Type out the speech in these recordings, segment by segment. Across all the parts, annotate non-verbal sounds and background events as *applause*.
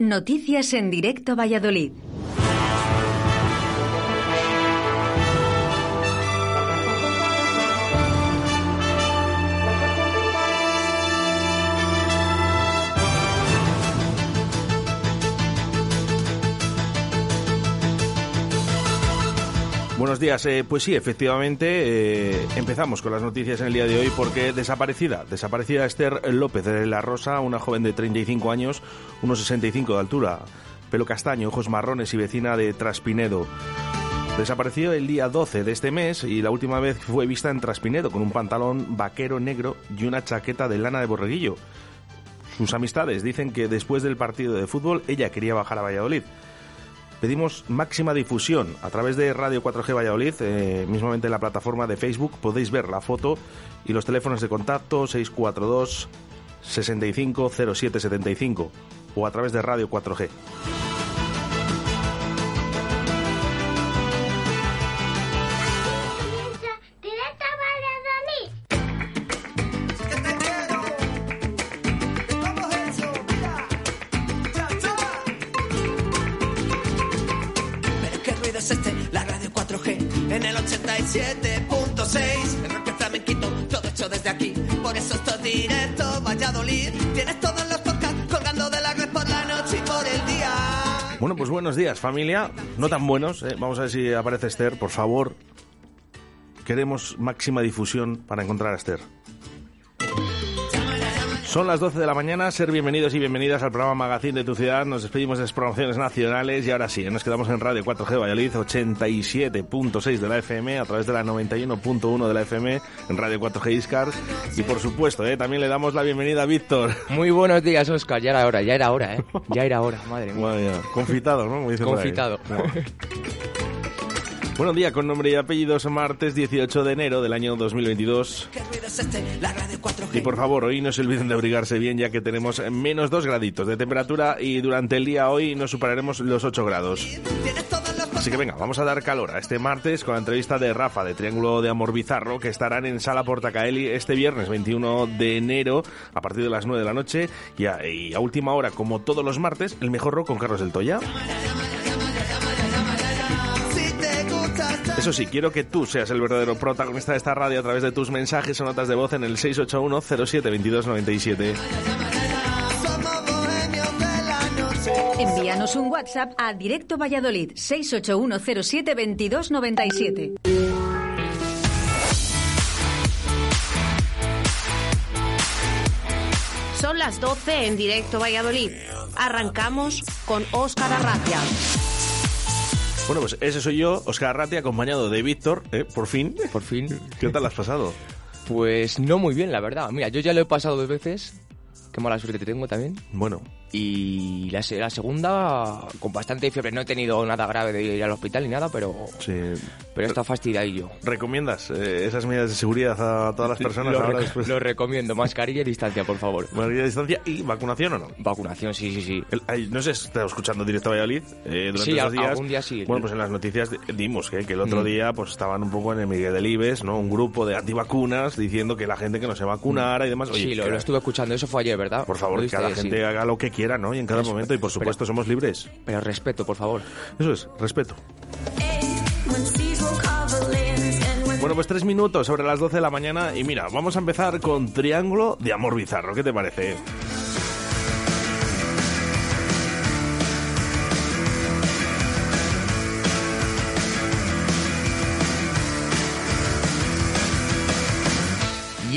Noticias en directo Valladolid. Buenos días. Eh, pues sí, efectivamente, eh, empezamos con las noticias en el día de hoy porque desaparecida, desaparecida Esther López de la Rosa, una joven de 35 años, unos 65 de altura, pelo castaño, ojos marrones y vecina de Traspinedo. Desapareció el día 12 de este mes y la última vez fue vista en Traspinedo con un pantalón vaquero negro y una chaqueta de lana de borreguillo. Sus amistades dicen que después del partido de fútbol ella quería bajar a Valladolid pedimos máxima difusión a través de Radio 4G Valladolid, eh, mismamente en la plataforma de Facebook podéis ver la foto y los teléfonos de contacto 642 65 75 o a través de Radio 4G. Buenos días, familia. No tan buenos, ¿eh? Vamos a ver si aparece Esther, por favor. Queremos máxima difusión para encontrar a Esther. Son las 12 de la mañana, ser bienvenidos y bienvenidas al programa Magazine de tu ciudad. Nos despedimos de las promociones nacionales y ahora sí, nos quedamos en Radio 4G Valladolid, 87.6 de la FM, a través de la 91.1 de la FM, en Radio 4G Iscar. Y por supuesto, ¿eh? también le damos la bienvenida a Víctor. Muy buenos días, Oscar. Ya era hora, ya era hora, ¿eh? Ya era hora, madre mía. confitado, ¿no? Confitado. Buenos días, con nombre y apellidos, martes 18 de enero del año 2022. Y por favor, hoy no se olviden de abrigarse bien, ya que tenemos menos 2 graditos de temperatura y durante el día hoy no superaremos los 8 grados. Así que venga, vamos a dar calor a este martes con la entrevista de Rafa de Triángulo de Amor Bizarro, que estarán en Sala Portacaeli este viernes 21 de enero a partir de las 9 de la noche y a, y a última hora, como todos los martes, el mejor rock con Carlos del Toya. Eso sí, quiero que tú seas el verdadero protagonista de esta radio a través de tus mensajes o notas de voz en el 681 07 2297. Envíanos un WhatsApp a Directo Valladolid 681 07 2297. Son las 12 en Directo Valladolid. Arrancamos con Óscar Arracia. Bueno, pues ese soy yo, Oscar Arratia, acompañado de Víctor, ¿eh? por fin. Por fin. ¿Qué tal has pasado? Pues no muy bien, la verdad. Mira, yo ya lo he pasado dos veces. Qué mala suerte te tengo también. Bueno, y la, la, segunda con bastante fiebre. No he tenido nada grave de ir al hospital ni nada, pero sí. pero está fastidiadillo. ¿Recomiendas eh, esas medidas de seguridad a todas las *laughs* personas lo, ahora después? Lo recomiendo, mascarilla y distancia, por favor. Mascarilla y distancia y vacunación o no? Vacunación, sí, sí, sí. El, ay, no sé estás escuchando directo a Valladolid eh, durante sí, esos días. algún día sí. Bueno, pues en las noticias dimos que, que el otro mm. día pues estaban un poco en el Miguel del Ibes, ¿no? Un grupo de antivacunas diciendo que la gente que no se vacunara y demás. Oye, sí, lo, lo, estuve escuchando, eso fue ayer, ¿verdad? Por favor, que cada gente haga lo que quiera, ¿no? Y en cada momento y por supuesto somos libres. Pero respeto, por favor. Eso es, respeto. Bueno, pues tres minutos sobre las 12 de la mañana y mira, vamos a empezar con Triángulo de Amor Bizarro. ¿Qué te parece?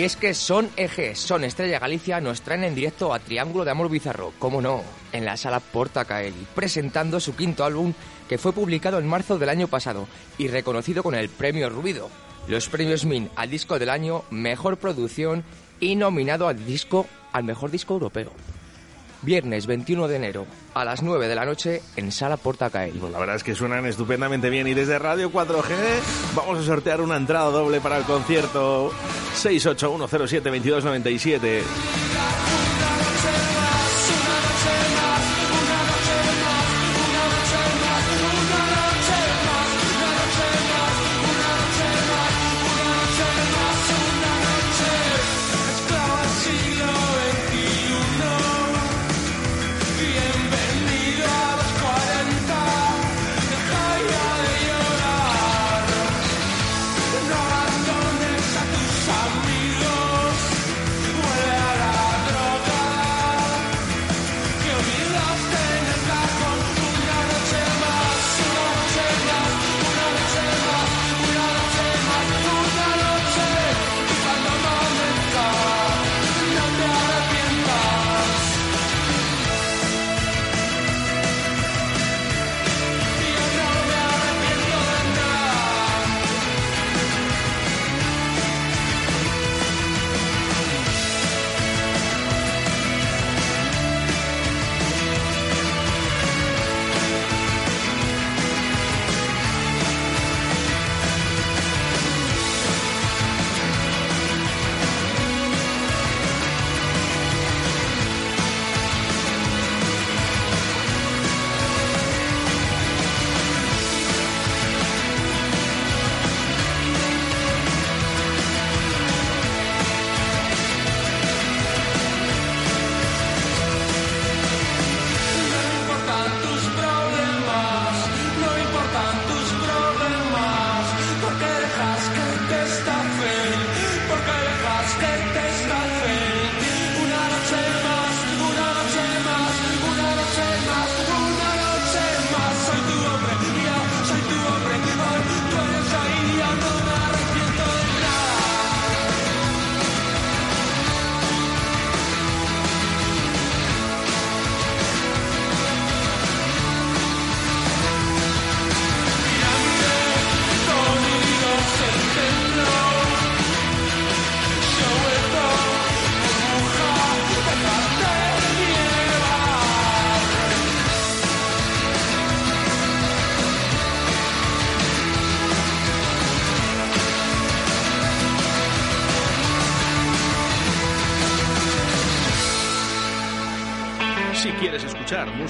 Y es que Son Eje, Son Estrella Galicia nos traen en directo a Triángulo de Amor Bizarro, cómo no, en la sala Porta Caeli, presentando su quinto álbum que fue publicado en marzo del año pasado y reconocido con el premio Rubido, los premios MIN al disco del año, mejor producción y nominado al disco al mejor disco europeo viernes 21 de enero a las 9 de la noche en Sala Portacael. Pues la verdad es que suenan estupendamente bien y desde Radio 4G vamos a sortear una entrada doble para el concierto 681072297.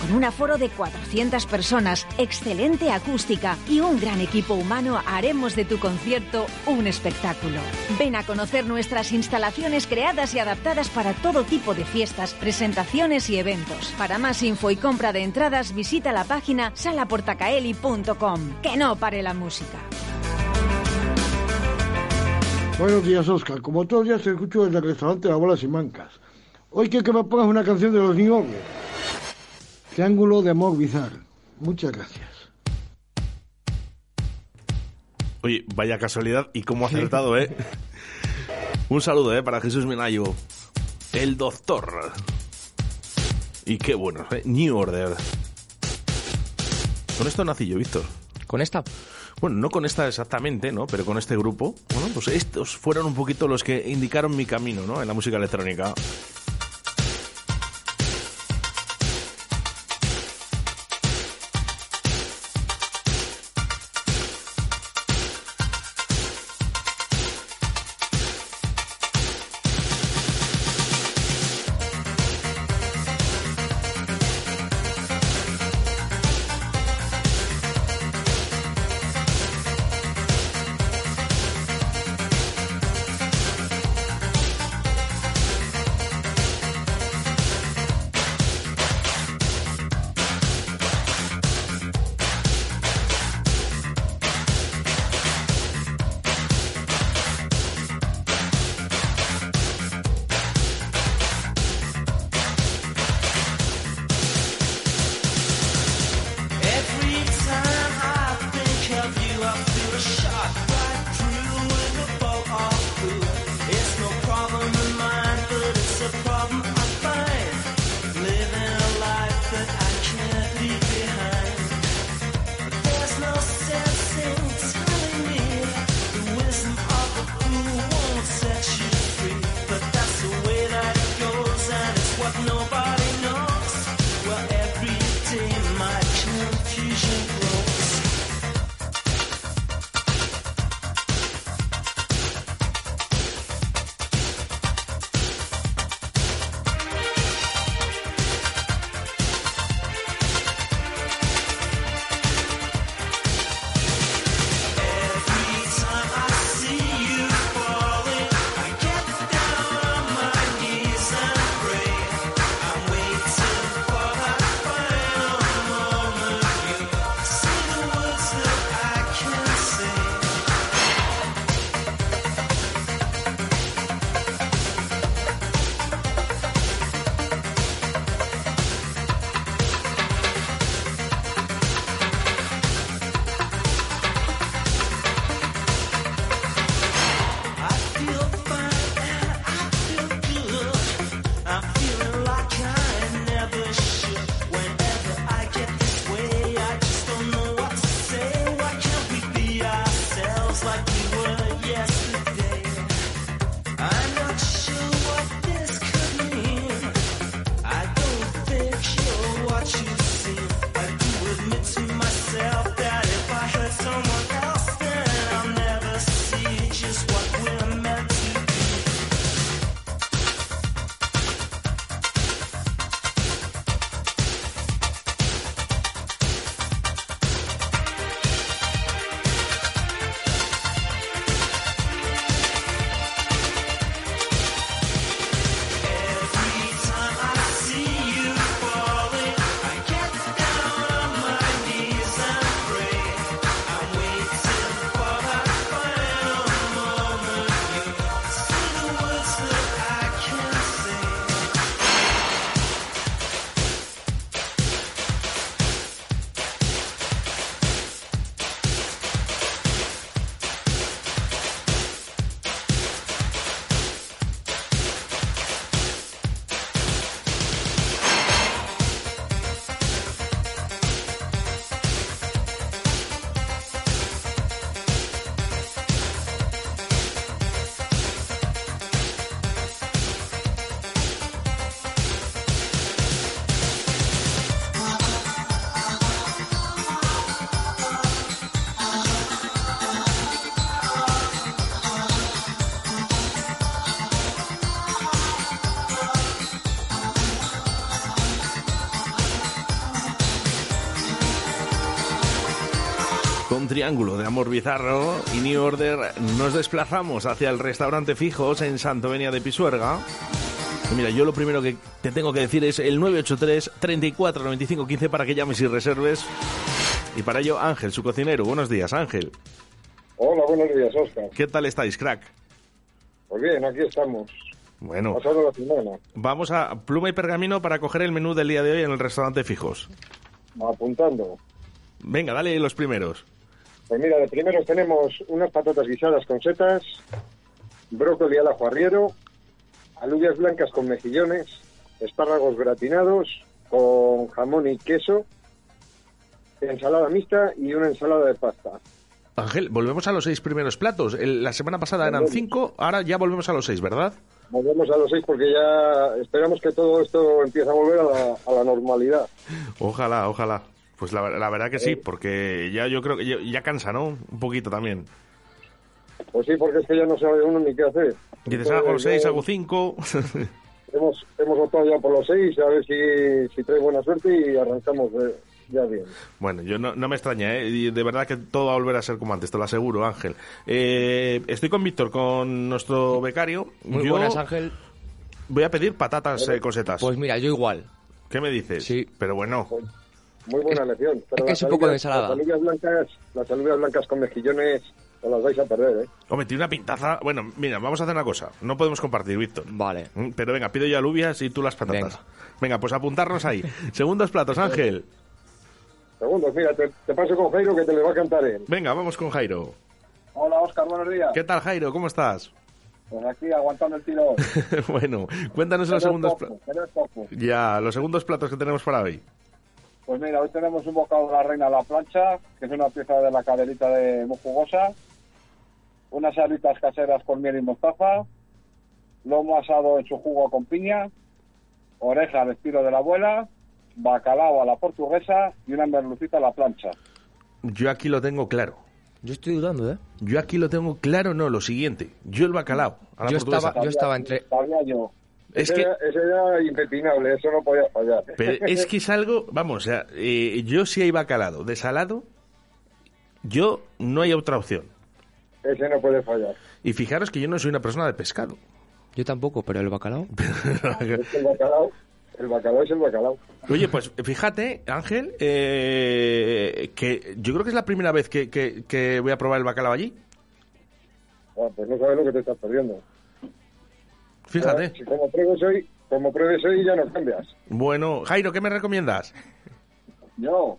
Con un aforo de 400 personas, excelente acústica y un gran equipo humano, haremos de tu concierto un espectáculo. Ven a conocer nuestras instalaciones creadas y adaptadas para todo tipo de fiestas, presentaciones y eventos. Para más info y compra de entradas, visita la página salaportacaeli.com. Que no pare la música. Buenos días, Oscar. Como todos los días te escucho desde el restaurante La Bolas y Mancas. Hoy quiero que me pongas una canción de los New Triángulo de Amor Bizarro. Muchas gracias. Oye, vaya casualidad y cómo acertado, ¿eh? *laughs* Un saludo, ¿eh? Para Jesús Minayo, el doctor. Y qué bueno, ¿eh? New Order. Con esto nací yo, Víctor. ¿Con esta? Bueno, no con esta exactamente, ¿no? Pero con este grupo. Bueno, pues estos fueron un poquito los que indicaron mi camino, ¿no? En la música electrónica. Triángulo de Amor Bizarro y New Order nos desplazamos hacia el restaurante Fijos en Santovenia de Pisuerga. Y mira, yo lo primero que te tengo que decir es el 983 34 95 15 para que llames y reserves. Y para ello, Ángel, su cocinero. Buenos días, Ángel. Hola, buenos días, Oscar. ¿Qué tal estáis, crack? Pues bien, aquí estamos. Bueno, la semana. vamos a pluma y pergamino para coger el menú del día de hoy en el restaurante Fijos. Apuntando. Venga, dale los primeros. Pues mira, de primeros tenemos unas patatas guisadas con setas, brócoli al ajo arriero, alubias blancas con mejillones, espárragos gratinados con jamón y queso, ensalada mixta y una ensalada de pasta. Ángel, volvemos a los seis primeros platos. El- la semana pasada eran cinco, ahora ya volvemos a los seis, ¿verdad? Volvemos a los seis porque ya esperamos que todo esto empiece a volver a la, a la normalidad. Ojalá, ojalá. Pues la, la verdad que sí, porque ya yo creo que ya, ya cansa, ¿no? Un poquito también. Pues sí, porque es que ya no sabe uno ni qué hacer. Dices, hago los seis, ya hago cinco. *laughs* Hemos, hemos optado ya por los seis, a ver si, si trae buena suerte y arrancamos de- ya bien. bueno, yo no, no me extraña, ¿eh? Y de verdad que todo va a volver a ser como antes, te lo aseguro, Ángel. Eh, estoy con Víctor, con nuestro becario. Muy Yo buenas, Ángel. Voy a pedir patatas eh, con setas. Pues mira, yo igual. ¿Qué me dices? Sí. Pero bueno, Muy buena elección. Pero que las es un poco de alubias- ensalada. Las alubias blancas, las alubias blancas con mejillones os las vais a perder, ¿eh? hombre, tiene una pintaza. Bueno, mira, vamos a hacer una cosa. No podemos compartir, Víctor. Vale. Mm, Pero venga, pido yo alubias y tú las patatas. Venga. Venga, pues apuntarnos ahí. Segundos platos, Ángel. Segundos, mira, te, te paso con Jairo que te le va a cantar él. Venga, vamos con Jairo. Hola, Oscar, buenos días. ¿Qué tal, Jairo? ¿Cómo estás? Pues aquí, aguantando el tirón. *laughs* bueno, cuéntanos los segundos platos. es. Ya, los segundos platos que tenemos para hoy. Pues mira, hoy tenemos un bocado de la reina a la plancha, que es una pieza de la caderita de muy jugosa, unas alitas caseras con miel y mostaza, lomo asado en su jugo con piña, oreja al estilo de la abuela, bacalao a la portuguesa y una merlucita a la plancha. Yo aquí lo tengo claro. Yo estoy dudando, ¿eh? Yo aquí lo tengo claro, no, lo siguiente. Yo el bacalao. a la Yo portuguesa. estaba- yo estaba entre... Sabía yo. Es ese, que, era, ese era impepinable, eso no podía fallar. *laughs* pero es que es algo, vamos, o sea, eh, yo si hay bacalao de salado, yo no hay otra opción. Ese no puede fallar. Y fijaros que yo no soy una persona de pescado. Yo tampoco, pero el bacalao... *laughs* Es que el bacalao, el bacalao es el bacalao. Oye, pues fíjate, Ángel, eh, que yo creo que es la primera vez que, que- que voy a probar el bacalao allí. Ah, pues no sabes lo que te estás perdiendo. Fíjate. Si como pruebes hoy, como pruebes hoy ya no cambias. Bueno, Jairo, ¿qué me recomiendas? Yo,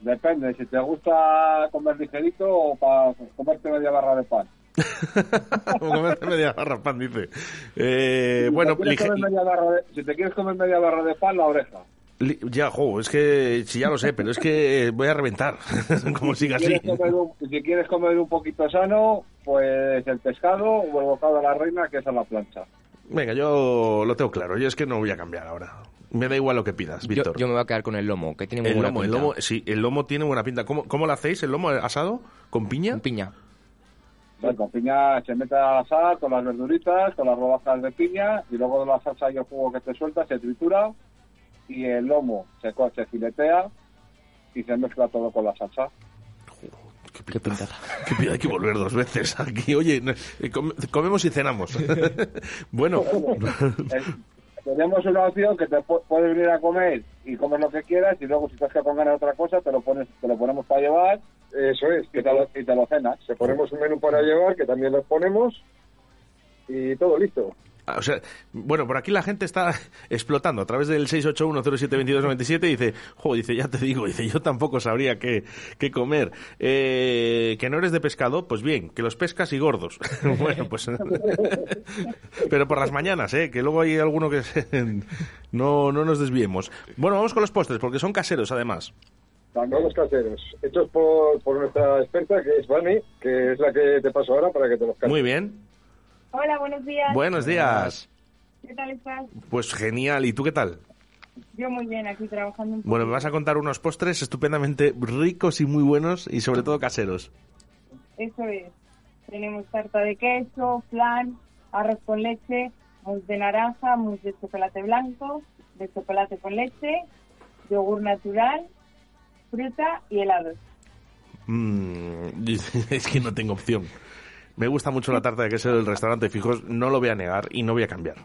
depende, si te gusta comer ligerito o para comerte media barra de pan. *laughs* Como comerte media barra pan, dice. Eh, bueno, si, te lige- barra de, si te quieres comer media barra de pan, la oreja. ya, jo, es que, si ya lo sé, pero es que voy a reventar, *laughs* como siga Si así. comer un, si quieres comer un poquito sano, pues el pescado o el bocado de la reina, que es a la plancha. Venga, yo lo tengo claro, yo es que no voy a cambiar ahora. Me da igual lo que pidas, Víctor. yo me voy a quedar con el lomo, que tiene muy El buena lomo, el pinta. lomo, sí, el lomo tiene buena pinta. ¿Cómo, cómo lo hacéis? ¿El lomo asado? ¿Con piña? Con piña. Bueno, con piña se mete a la sal, con las verduritas, con las rodajas de piña, y luego de la salsa y el jugo que te suelta se tritura, y el lomo se, se filetea y se mezcla todo con la salsa. Qué pintaza. Que pi- hay que volver dos veces aquí. Oye, eh, come- comemos y cenamos. *laughs* bueno, *laughs* tenemos una opción que te pu- puedes venir a comer y comer lo que quieras y luego si te has quedado con ganas de otra cosa te lo pones te lo ponemos para llevar Eso es, y te lo, y te lo cenas. te ponemos un menú para llevar, que también los ponemos, y todo listo. O sea, bueno, por aquí la gente está *laughs* explotando a través del 681072297 y dice, jo, dice, ya te digo, *laughs* dice, yo tampoco sabría qué, qué comer. Eh, que no eres de pescado, pues bien, que los pescas y gordos. *laughs* bueno, pues... pero por las mañanas, ¿eh? Que luego hay alguno que... se- no, no nos desviemos. Bueno, vamos con los postres, porque son caseros, además. Todos los caseros, hechos por, por nuestra experta, que es Vani, que es la que te paso ahora para que te los cante. Muy bien. Hola, buenos días. Buenos días. ¿Qué tal estás? Pues genial. ¿Y tú qué tal? Yo muy bien, aquí trabajando un. Bueno, me vas a contar unos postres estupendamente ricos y muy buenos y sobre todo caseros. Eso es. Tenemos tarta de queso, flan, arroz con leche, mousse de naranja, mousse de chocolate blanco, de chocolate con leche, yogur natural, fruta y helados. Mm, *laughs* es que no tengo opción. Me gusta mucho la tarta de queso del restaurante Fijos, no lo voy a negar y no voy a cambiar.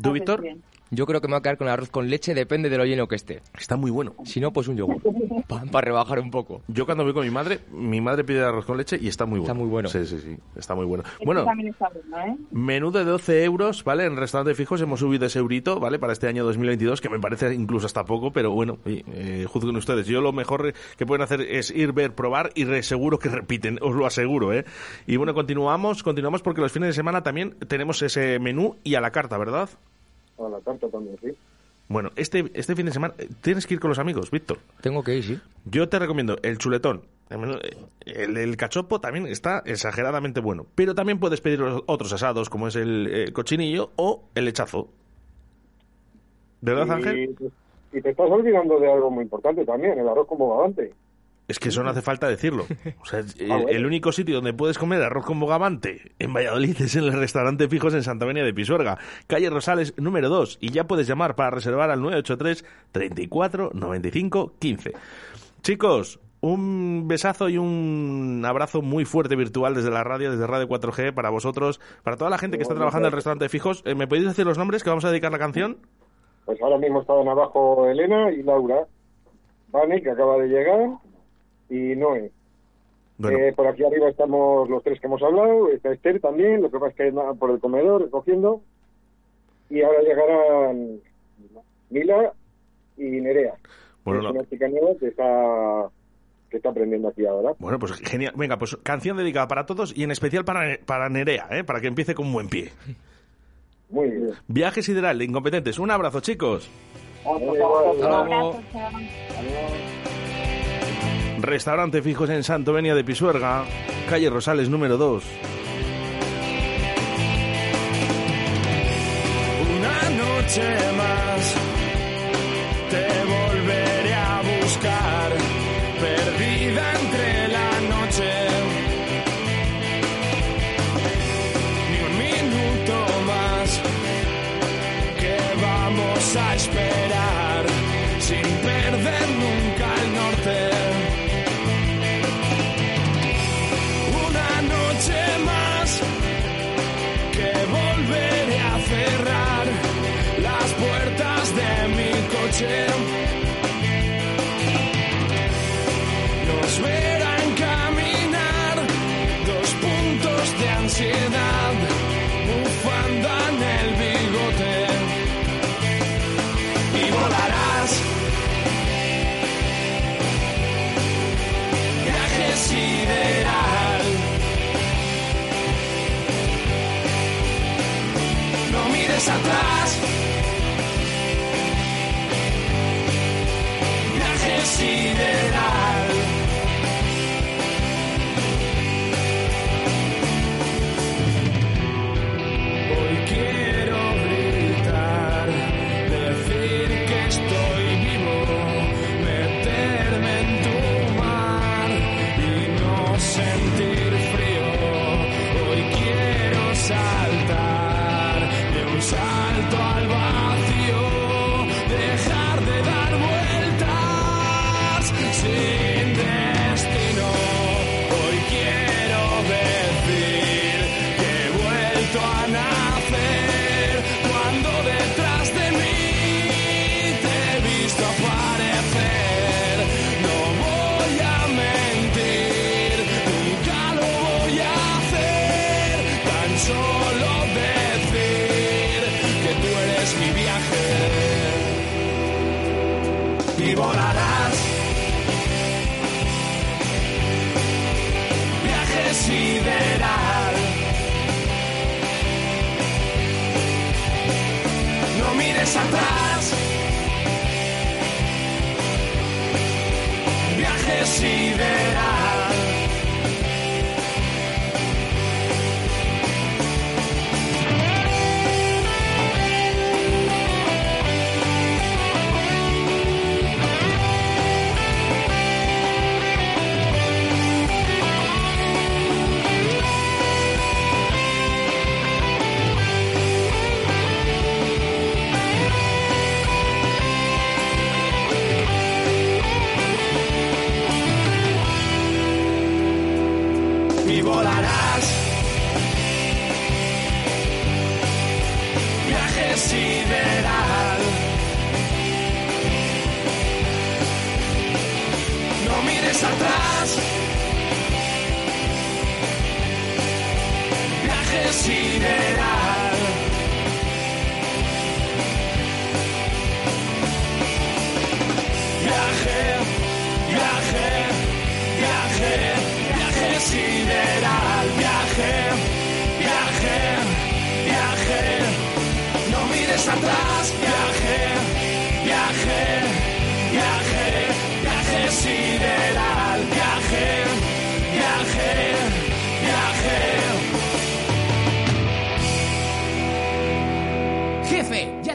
¿Tú, Víctor? bien. Yo creo que me voy a quedar con el arroz con leche, depende de lo lleno que esté. Está muy bueno. Si no, pues un yogur. *laughs* Para rebajar un poco. Yo cuando voy con mi madre, mi madre pide arroz con leche y está muy bueno. Está muy bueno. Sí, sí, sí, está muy bueno. Este Bueno, también está bueno, ¿eh? menú de 12 euros, ¿vale? En restaurante fijos hemos subido ese eurito, ¿vale? Para este año 2022, que me parece incluso hasta poco, pero bueno, eh, juzguen ustedes. Yo lo mejor que pueden hacer es ir, ver, probar y seguro que repiten, os lo aseguro, ¿eh? Y bueno, continuamos, continuamos porque los fines de semana también tenemos ese menú y a la carta, ¿verdad? A la carta también, sí. Bueno, este, este fin de semana eh, tienes que ir con los amigos, Víctor. Tengo que ir, sí. Yo te recomiendo el chuletón. El, menú- el, cachopo también está exageradamente bueno. Pero también puedes pedir otros asados, como es el eh, cochinillo o el lechazo. ¿Verdad, Ángel? Y, y te estás olvidando de algo muy importante también, el arroz con bogavante. Es que eso no hace falta decirlo. O sea, *laughs* eh, Ah, el único sitio donde puedes comer arroz con bogavante en Valladolid es en el restaurante Fijos en Santa María de Pisuerga, calle Rosales número 2. Y ya puedes llamar para reservar al 983 34 95 15. Chicos, un besazo y un abrazo muy fuerte virtual desde la radio, desde Radio 4G para vosotros, para toda la gente que está trabajando en el restaurante Fijos. Eh, ¿Me podéis decir los nombres que vamos a dedicar la canción? Pues ahora mismo estaban abajo Elena y Laura. Vane, que acaba de llegar, y Noé. Bueno, Eh, por aquí arriba estamos los tres que hemos hablado, está Esther también, lo que pasa es que anda por el comedor recogiendo. Y ahora llegarán Mila y Nerea. Bueno, que es no. una chica nueva que está, que está aprendiendo aquí ahora. Bueno, pues genial. Venga, pues canción dedicada para todos y en especial para, para Nerea, ¿eh? para que empiece con buen pie. Muy bien. Viaje Sideral de Incompetentes. Un abrazo, chicos. Un. Restaurante Fijos en Santo Venia de Pisuerga, calle Rosales número 2. Una noche más Nos verán caminar dos puntos de ansiedad, bufanda en el bigote. Y volarás. Viaje sideral. no mires atrás. Viaje y volarás. Viaje sideral. No mires atrás. Viaje sideral. Viaje, sideral, viaje, viaje, viaje. No mires atrás, viaje, viaje, viaje, viaje sideral,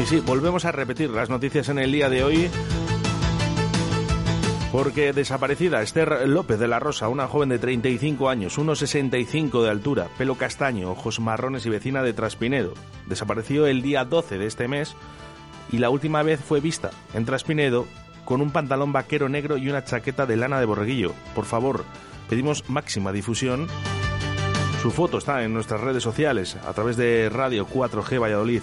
Y sí, volvemos a repetir las noticias en el día de hoy. Porque desaparecida Esther López de la Rosa, una joven de 35 años, 1,65 de altura, pelo castaño, ojos marrones y vecina de Traspinedo. Desapareció el día 12 de este mes y la última vez fue vista en Traspinedo con un pantalón vaquero negro y una chaqueta de lana de borreguillo. Por favor, pedimos máxima difusión. Su foto está en nuestras redes sociales a través de Radio 4G Valladolid.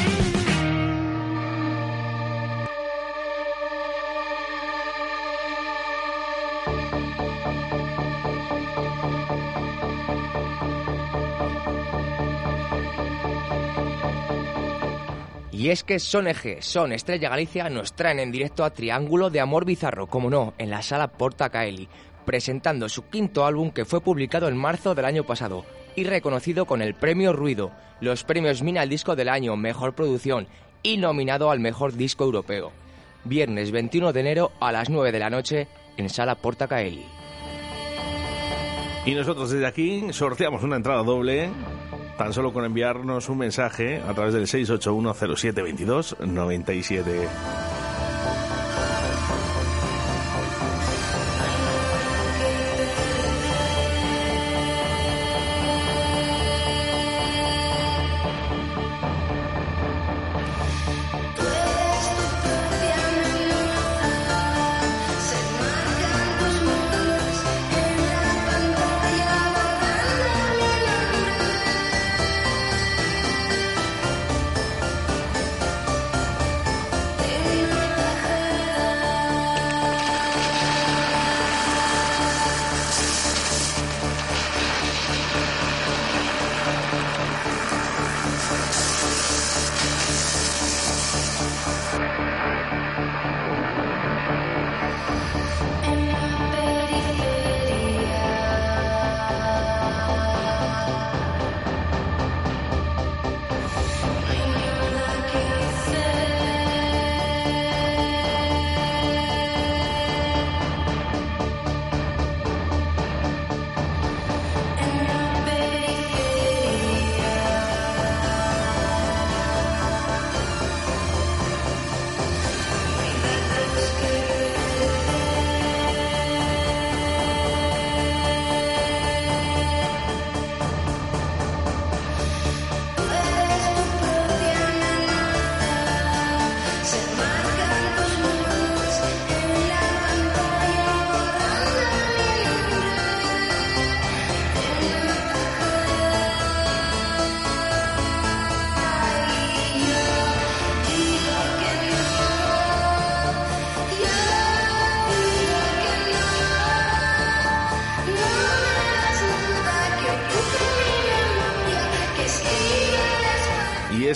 Y es que Son Eje, Son Estrella Galicia nos traen en directo a Triángulo de Amor Bizarro, como no, en la sala Porta Caeli, presentando su quinto álbum que fue publicado en marzo del año pasado y reconocido con el premio Ruido, los premios Mina al Disco del Año, Mejor Producción y nominado al Mejor Disco Europeo. Viernes 21 de enero a las 9 de la noche en sala Porta Caeli. Y nosotros desde aquí sorteamos una entrada doble tan solo con enviarnos un mensaje a través del 681072297.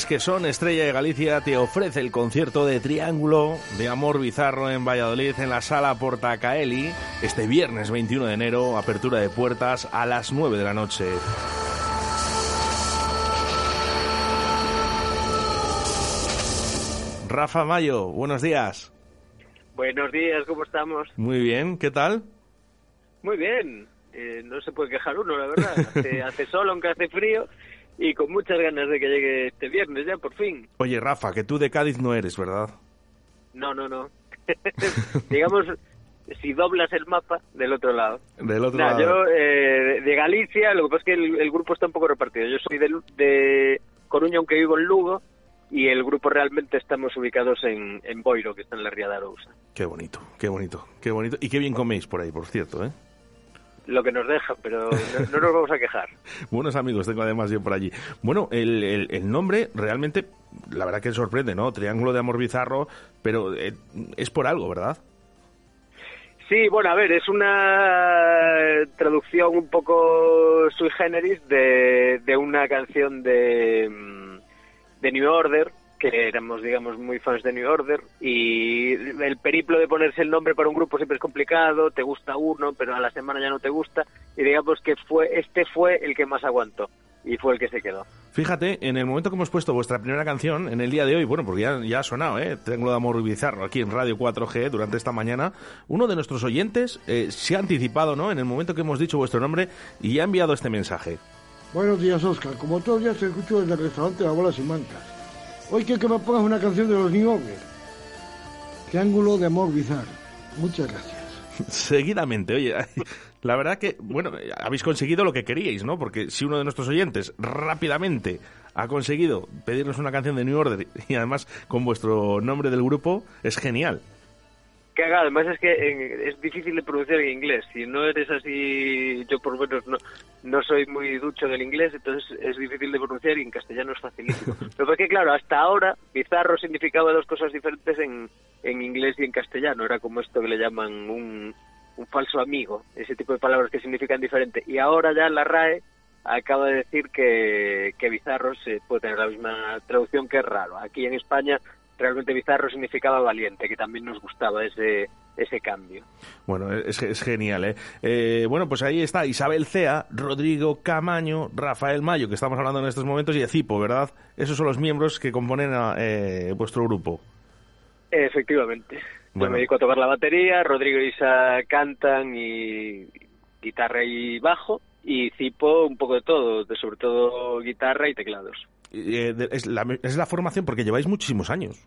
Que Son Estrella de Galicia te ofrece el concierto de Triángulo de Amor Bizarro en Valladolid en la sala Portacaeli este viernes 21 de enero, apertura de puertas a las 9 de la noche. Rafa Mayo, buenos días. Buenos días, ¿cómo estamos? Muy bien, ¿qué tal? Muy bien, eh, no se puede quejar uno, la verdad. Hace, hace sol, aunque hace frío, y con muchas ganas de que llegue este viernes ya, por fin. Oye, Rafa, que tú de Cádiz no eres, ¿verdad? No, no, no. *laughs* Digamos, si doblas el mapa, del otro lado. Del otro Nah, lado. yo eh, de Galicia, lo que pasa es que el, el grupo está un poco repartido. Yo soy de, de Coruña, aunque vivo en Lugo, y el grupo realmente estamos ubicados en, en Boiro, que está en la Ría de Arousa. Qué bonito, qué bonito, qué bonito. Y qué bien coméis por ahí, por cierto, ¿eh? Lo que nos deja, pero no, no nos vamos a quejar. *laughs* Buenos amigos tengo además yo por allí. Bueno, el, el- el nombre realmente, la verdad que sorprende, ¿no? Triángulo de Amor Bizarro, pero eh, es por algo, ¿verdad? Sí, bueno, a ver, es una traducción un poco sui generis de, de una canción de, mm, de New Order, que éramos, digamos, muy fans de New Order, y el periplo de ponerse el nombre para un grupo siempre es complicado, te gusta uno, pero a la semana ya no te gusta, y digamos que fue este fue el que más aguantó, y fue el que se quedó. Fíjate, en el momento que hemos puesto vuestra primera canción, en el día de hoy, bueno, porque ya, ya ha sonado, ¿eh? Triángulo de Amor Bizarro, aquí en Radio 4G, durante esta mañana, uno de nuestros oyentes eh, se ha anticipado, ¿no? En el momento que hemos dicho vuestro nombre y ha enviado este mensaje. Buenos días, Oscar. Como todos los días te escucho desde el restaurante La Bola Sin Mancas. Hoy quiero que me pongas una canción de los New Order. Triángulo de Amor Bizarro. Muchas gracias. *laughs* Seguidamente, oye, la verdad que, bueno, habéis conseguido lo que queríais, ¿no? Porque si uno de nuestros oyentes rápidamente ha conseguido pedirnos una canción de New Order y además con vuestro nombre del grupo, es genial. Que haga, además es que en- es difícil de pronunciar en inglés. Si no eres así, yo por lo menos no, no soy muy ducho del inglés, entonces es difícil de pronunciar y en castellano es facilísimo. *laughs* Pero es que, claro, hasta ahora bizarro significaba dos cosas diferentes en, en inglés y en castellano. Era como esto que le llaman un, un falso amigo, ese tipo de palabras que significan diferente. Y ahora ya la RAE acaba de decir que, que bizarro se puede tener la misma traducción que raro. Aquí en España realmente bizarro significaba valiente, que también nos gustaba ese, ese cambio. Bueno, es, es genial, ¿eh? Eh, Bueno, pues ahí está Isabel Cea, Rodrigo Camaño, Rafael Mayo, que estamos hablando en estos momentos, y Ecipo, ¿verdad? Esos son los miembros que componen a, eh, vuestro grupo. Efectivamente. Yo Bueno. me dedico a tocar la batería, Rodrigo y Isa cantan y guitarra y bajo, y Cipo un poco de todo, de sobre todo guitarra y teclados. Eh, es, la, es la formación porque lleváis muchísimos años.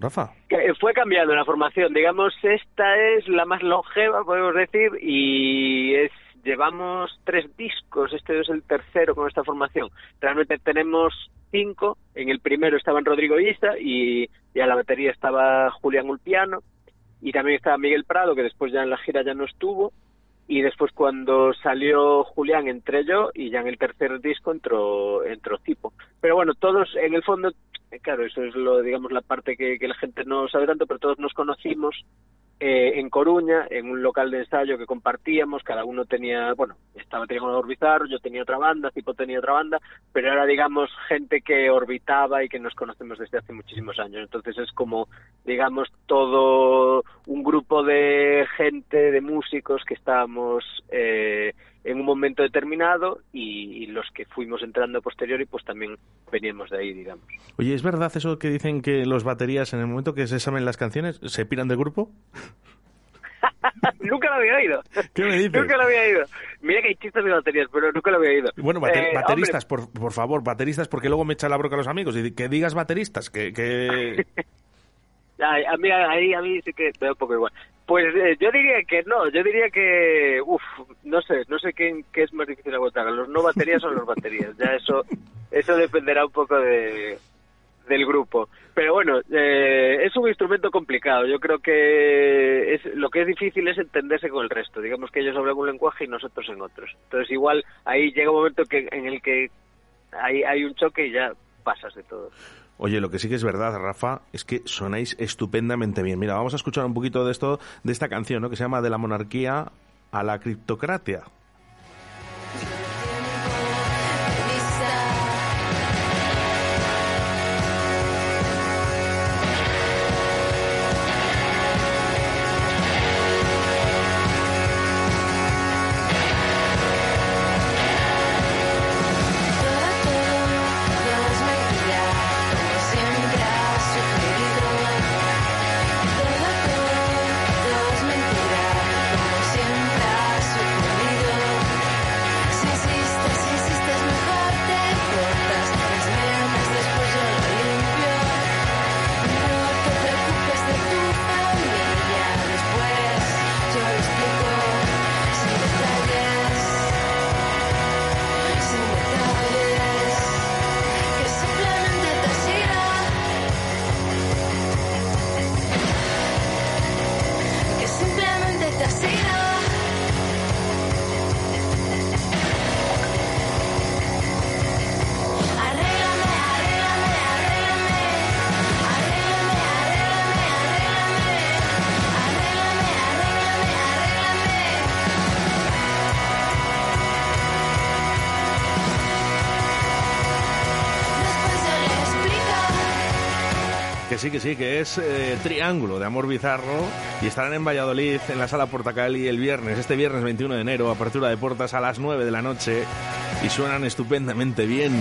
Rafa. Fue cambiando la formación, digamos, esta es la más longeva, podemos decir, y es llevamos tres discos, este es el tercero con esta formación. Realmente tenemos cinco, en el primero estaban Rodrigo Isa, y, y a la batería estaba Julián Ulpiano, y también estaba Miguel Prado, que después ya en la gira ya no estuvo, y después cuando salió Julián entré yo, y ya en el tercer disco entró, entró Cipo. Pero bueno, todos en el fondo claro, eso es lo, digamos, la parte que, que la gente no sabe tanto, pero todos nos conocimos eh, en Coruña, en un local de ensayo que compartíamos, cada uno tenía, bueno, estaba tenía un Bizarro, yo tenía otra banda, Tipo tenía otra banda, pero era, digamos, gente que orbitaba y que nos conocemos desde hace muchísimos años. Entonces es como, digamos, todo un grupo de gente, de músicos que estábamos eh, en un momento determinado y, y los que fuimos entrando a posteriori, pues también veníamos de ahí, digamos. Oye, ¿es verdad eso que dicen que los baterías en el momento que se saben las canciones se piran del grupo? *laughs* nunca lo había oído. ¿Qué me dices? Nunca lo había oído. Mira que hay chistes de baterías, pero nunca lo había oído. Bueno, bate- Eh, bateristas, por, por favor, bateristas, porque luego me echa la broca a los amigos. Y que digas bateristas, que... que... *laughs* a mí, ahí a mí sí que me da un poco igual. Pues eh, yo diría que no, yo diría que, uff, no sé, no sé qué, qué es más difícil aguantar, los no baterías o los baterías. Ya eso, eso dependerá un poco de, del grupo. Pero bueno, eh, es un instrumento complicado. Yo creo que es, lo que es difícil es entenderse con el resto. Digamos que ellos hablan un lenguaje y nosotros en otros. Entonces igual ahí llega un momento que en el que hay, hay un choque y ya pasas de todo. Oye, lo que sí que es verdad, Rafa, es que sonáis estupendamente bien. Mira, vamos a escuchar un poquito de esto, de esta canción, ¿no? Que se llama De la monarquía a la criptocracia. Sí, que sí, que es eh, Triángulo de Amor Bizarro y estarán en Valladolid en la sala Portacali el viernes, este viernes 21 de enero, apertura de puertas a las 9 de la noche y suenan estupendamente bien.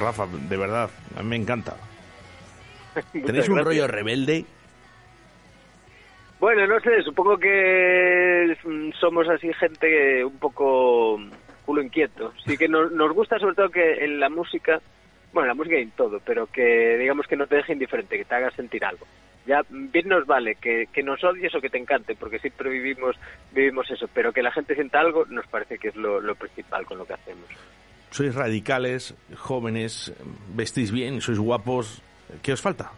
Rafa, de verdad, a mí me encanta. *laughs* ¿Tenéis un rollo rebelde? Bueno, no sé, supongo que mm, somos así gente un poco culo inquieto. Sí que nos, nos gusta sobre todo que en la música, bueno, en la música y en todo, pero que digamos que no te deje indiferente, que te haga sentir algo. Ya bien nos vale que, que nos odies o que te encante, porque siempre vivimos vivimos eso, pero que la gente sienta algo nos parece que es lo, lo principal con lo que hacemos. Sois radicales, jóvenes, vestís bien, sois guapos. ¿Qué os falta?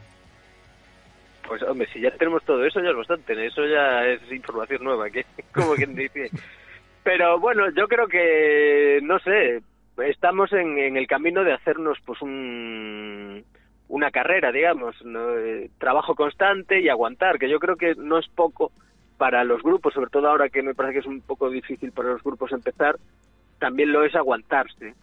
Pues hombre, si ya tenemos todo eso ya es bastante, eso ya es información nueva, que *laughs* como quien dice. *laughs* Pero bueno, yo creo que, no sé, estamos en, el camino de hacernos pues un, una carrera, digamos, ¿no? Eh, trabajo constante y aguantar, que yo creo que no es poco para los grupos, sobre todo ahora que me parece que es un poco difícil para los grupos empezar, también lo es aguantarse.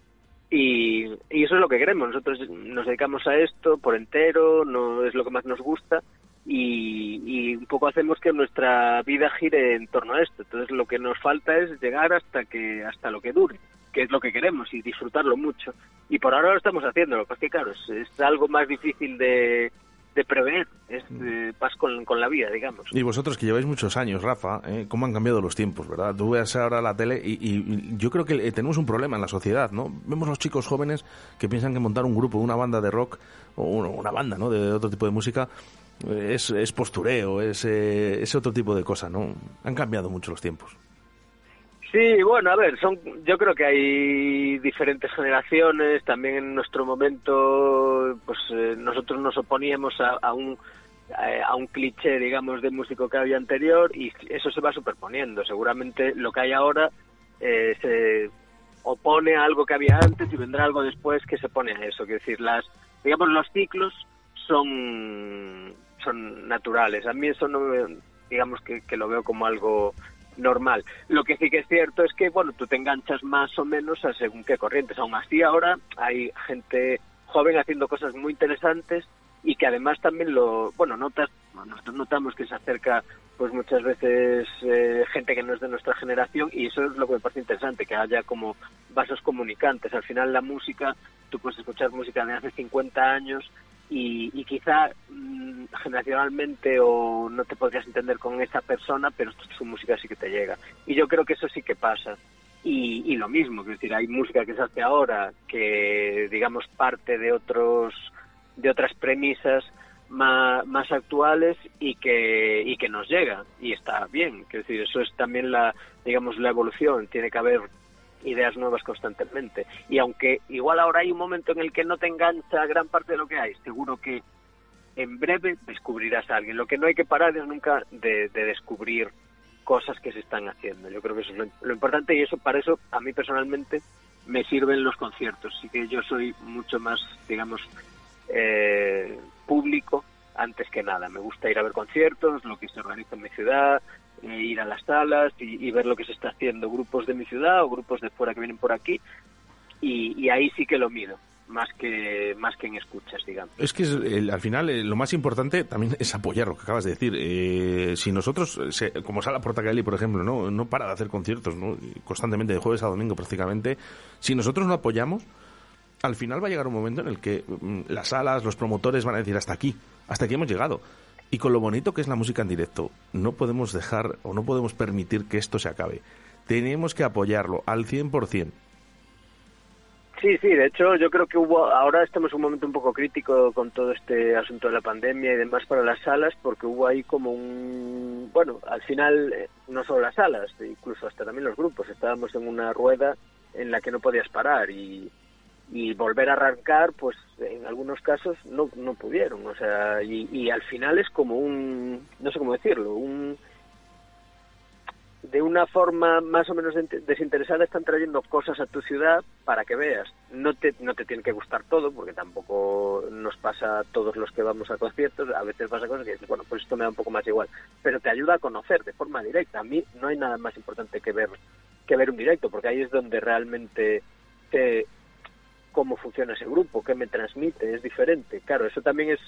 Y, y eso es lo que queremos. Nosotros nos dedicamos a esto por entero, no es lo que más nos gusta y, y un poco hacemos que nuestra vida gire en torno a esto. Entonces lo que nos falta es llegar hasta que hasta lo que dure, que es lo que queremos y disfrutarlo mucho. Y por ahora lo estamos haciendo. Lo que pasa es que claro, es, es algo más difícil de, de prever, es eh, vas con, con la vida, digamos. Y vosotros que lleváis muchos años, Rafa, ¿eh? ¿cómo han cambiado los tiempos, verdad? Tú ves ahora la tele y, y yo creo que eh, tenemos un problema en la sociedad, ¿no? Vemos los chicos jóvenes que piensan que montar un grupo, una banda de rock o una, una banda, ¿no? De otro tipo de música eh, es, es postureo, es, eh, es otro tipo de cosa, ¿no? Han cambiado mucho los tiempos. Sí, bueno, a ver, son, yo creo que hay diferentes generaciones. También en nuestro momento, pues eh, nosotros nos oponíamos a, a un eh, a un cliché, digamos, de músico que había anterior y eso se va superponiendo. Seguramente lo que hay ahora eh, se opone a algo que había antes y vendrá algo después que se pone a eso. Es decir, las, digamos, los ciclos son son naturales. A mí eso no, digamos que, que lo veo como algo normal. Lo que sí que es cierto es que, bueno, tú te enganchas más o menos a según qué corrientes. Aún así, ahora hay gente joven haciendo cosas muy interesantes y que además también lo, bueno, notas, nosotros notamos que se acerca pues muchas veces eh, gente que no es de nuestra generación y eso es lo que me parece interesante, que haya como vasos comunicantes. Al final la música, tú puedes escuchar música de hace 50 años y, y quizá mm, generacionalmente o no te podrías entender con esa persona, pero su música sí que te llega. Y yo creo que eso sí que pasa. Y, y lo mismo, es decir, hay música que se hace ahora que, digamos, parte de otros de otras premisas más, más actuales y que y que nos llega y está bien, es decir, eso es también la digamos la evolución, tiene que haber ideas nuevas constantemente. Y aunque igual ahora hay un momento en el que no te engancha gran parte de lo que hay, seguro que en breve descubrirás a alguien. Lo que no hay que parar es nunca de, de descubrir cosas que se están haciendo. Yo creo que eso es lo, lo importante y eso para eso a mí personalmente me sirven los conciertos. Así que yo soy mucho más, digamos, eh, público antes que nada. Me gusta ir a ver conciertos, lo que se organiza en mi ciudad, eh, ir a las salas y, ver lo que se está haciendo, grupos de mi ciudad o grupos de fuera que vienen por aquí. Y, ahí sí que lo mido, más que, más que en escuchas, digamos. Es que el- al final eh, lo más importante también es apoyar lo que acabas de decir. Eh, si nosotros, eh, se- como Sala Portacali, por ejemplo, no, no para de hacer conciertos ¿no? Constantemente de jueves a domingo prácticamente, si nosotros no apoyamos, al final va a llegar un momento en el que mm, las salas, los promotores van a decir hasta aquí, hasta aquí hemos llegado. Y con lo bonito que es la música en directo, no podemos dejar o no podemos permitir que esto se acabe. Tenemos que apoyarlo al 100%. Sí, sí, de hecho yo creo que hubo, ahora estamos en un momento un poco crítico con todo este asunto de la pandemia y demás para las salas, porque hubo ahí como un, bueno, al final eh, no solo las salas, incluso hasta también los grupos, estábamos en una rueda en la que no podías parar y, y volver a arrancar, pues en algunos casos no, no pudieron, o sea, y, y al final es como un, no sé cómo decirlo, un de una forma más o menos int- desinteresada están trayendo cosas a tu ciudad para que veas. No te, no te tiene que gustar todo, porque tampoco nos pasa a todos los que vamos a conciertos. A veces pasa cosas que dices, bueno, pues esto me da un poco más igual. Pero te ayuda a conocer de forma directa. A mí no hay nada más importante que ver, que ver un directo, porque ahí es donde realmente sé cómo funciona ese grupo, qué me transmite, es diferente. Claro, eso también es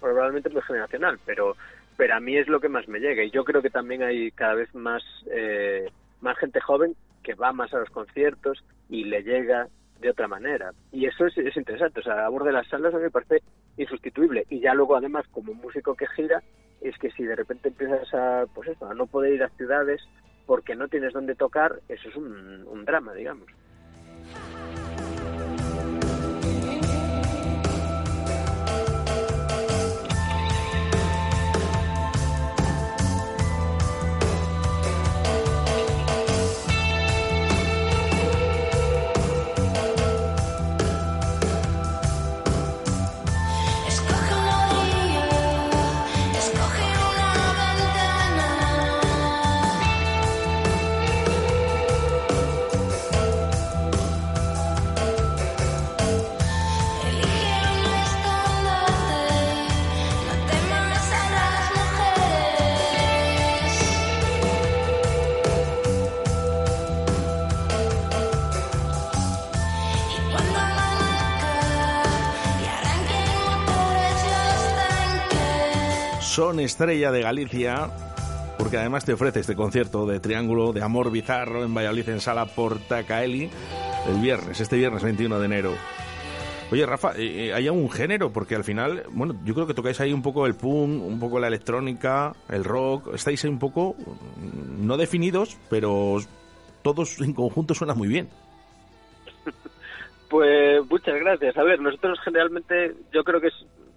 probablemente muy generacional, pero pero a mí es lo que más me llega y yo creo que también hay cada vez más eh, más gente joven que va más a los conciertos y le llega de otra manera y eso es, es interesante, o sea, la labor de las salas a mí me parece insustituible y ya luego además como músico que gira es que si de repente empiezas a pues eso, a no poder ir a ciudades porque no tienes dónde tocar, eso es un, un drama, digamos. Son estrella de Galicia, porque además te ofrece este concierto de Triángulo de Amor Bizarro en Valladolid en Sala Portacaeli el viernes, este viernes 21 de enero. Oye, Rafa, eh, eh, ¿hay algún género? Porque al final, bueno, yo creo que tocáis ahí un poco el punk, un poco la electrónica, el rock. Estáis ahí un poco, mm, no definidos, pero todos en conjunto suena muy bien. *laughs* Pues muchas gracias. A ver, nosotros generalmente, yo creo que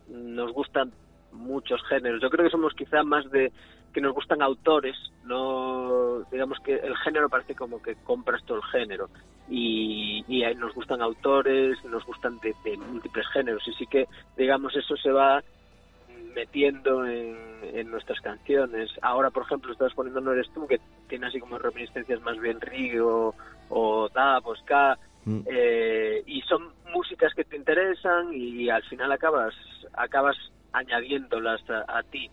nos gustan muchos géneros. Yo creo que somos quizá más de que nos gustan autores, no digamos que el género parece como que compras todo el género y, y ahí nos gustan autores, nos gustan de, de múltiples géneros y sí que digamos eso se va metiendo en, en nuestras canciones. Ahora, por ejemplo, estás poniendo No eres tú, que tiene así como reminiscencias más bien Río o Da, o Ska, Mm. eh, y son músicas que te interesan y al final acabas acabas añadiéndolas a, a ti.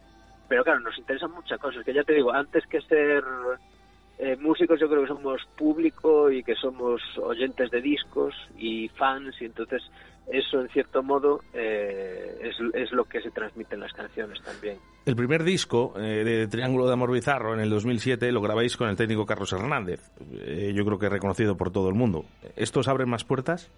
Pero claro, nos interesan muchas cosas, que ya te digo, antes que ser eh, músicos yo creo que somos público y que somos oyentes de discos y fans y entonces eso en cierto modo eh, es, es lo que se transmite en las canciones también. El primer disco eh, de Triángulo de Amor Bizarro en el 2007 lo grabáis con el técnico Carlos Hernández. Eh, yo creo que reconocido por todo el mundo. ¿Estos abren más puertas?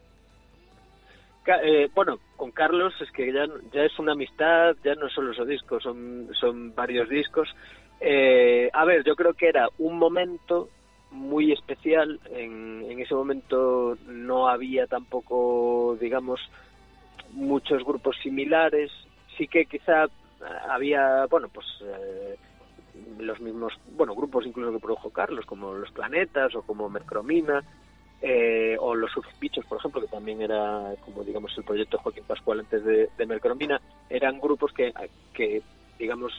Eh, bueno, con Carlos es que ya, ya es una amistad, ya no solo son discos, son, son varios discos. Eh, a ver, yo creo que era un momento muy especial. En, en ese momento no había tampoco, digamos, muchos grupos similares. Sí que quizá había, bueno, pues eh, los mismos, bueno, grupos incluso que produjo Carlos, como Los Planetas o como Mercromina, eh, o Los Bichos, por ejemplo, que también era, como digamos, el proyecto Joaquín Pascual antes de, de Mercromina, eran grupos que, digamos,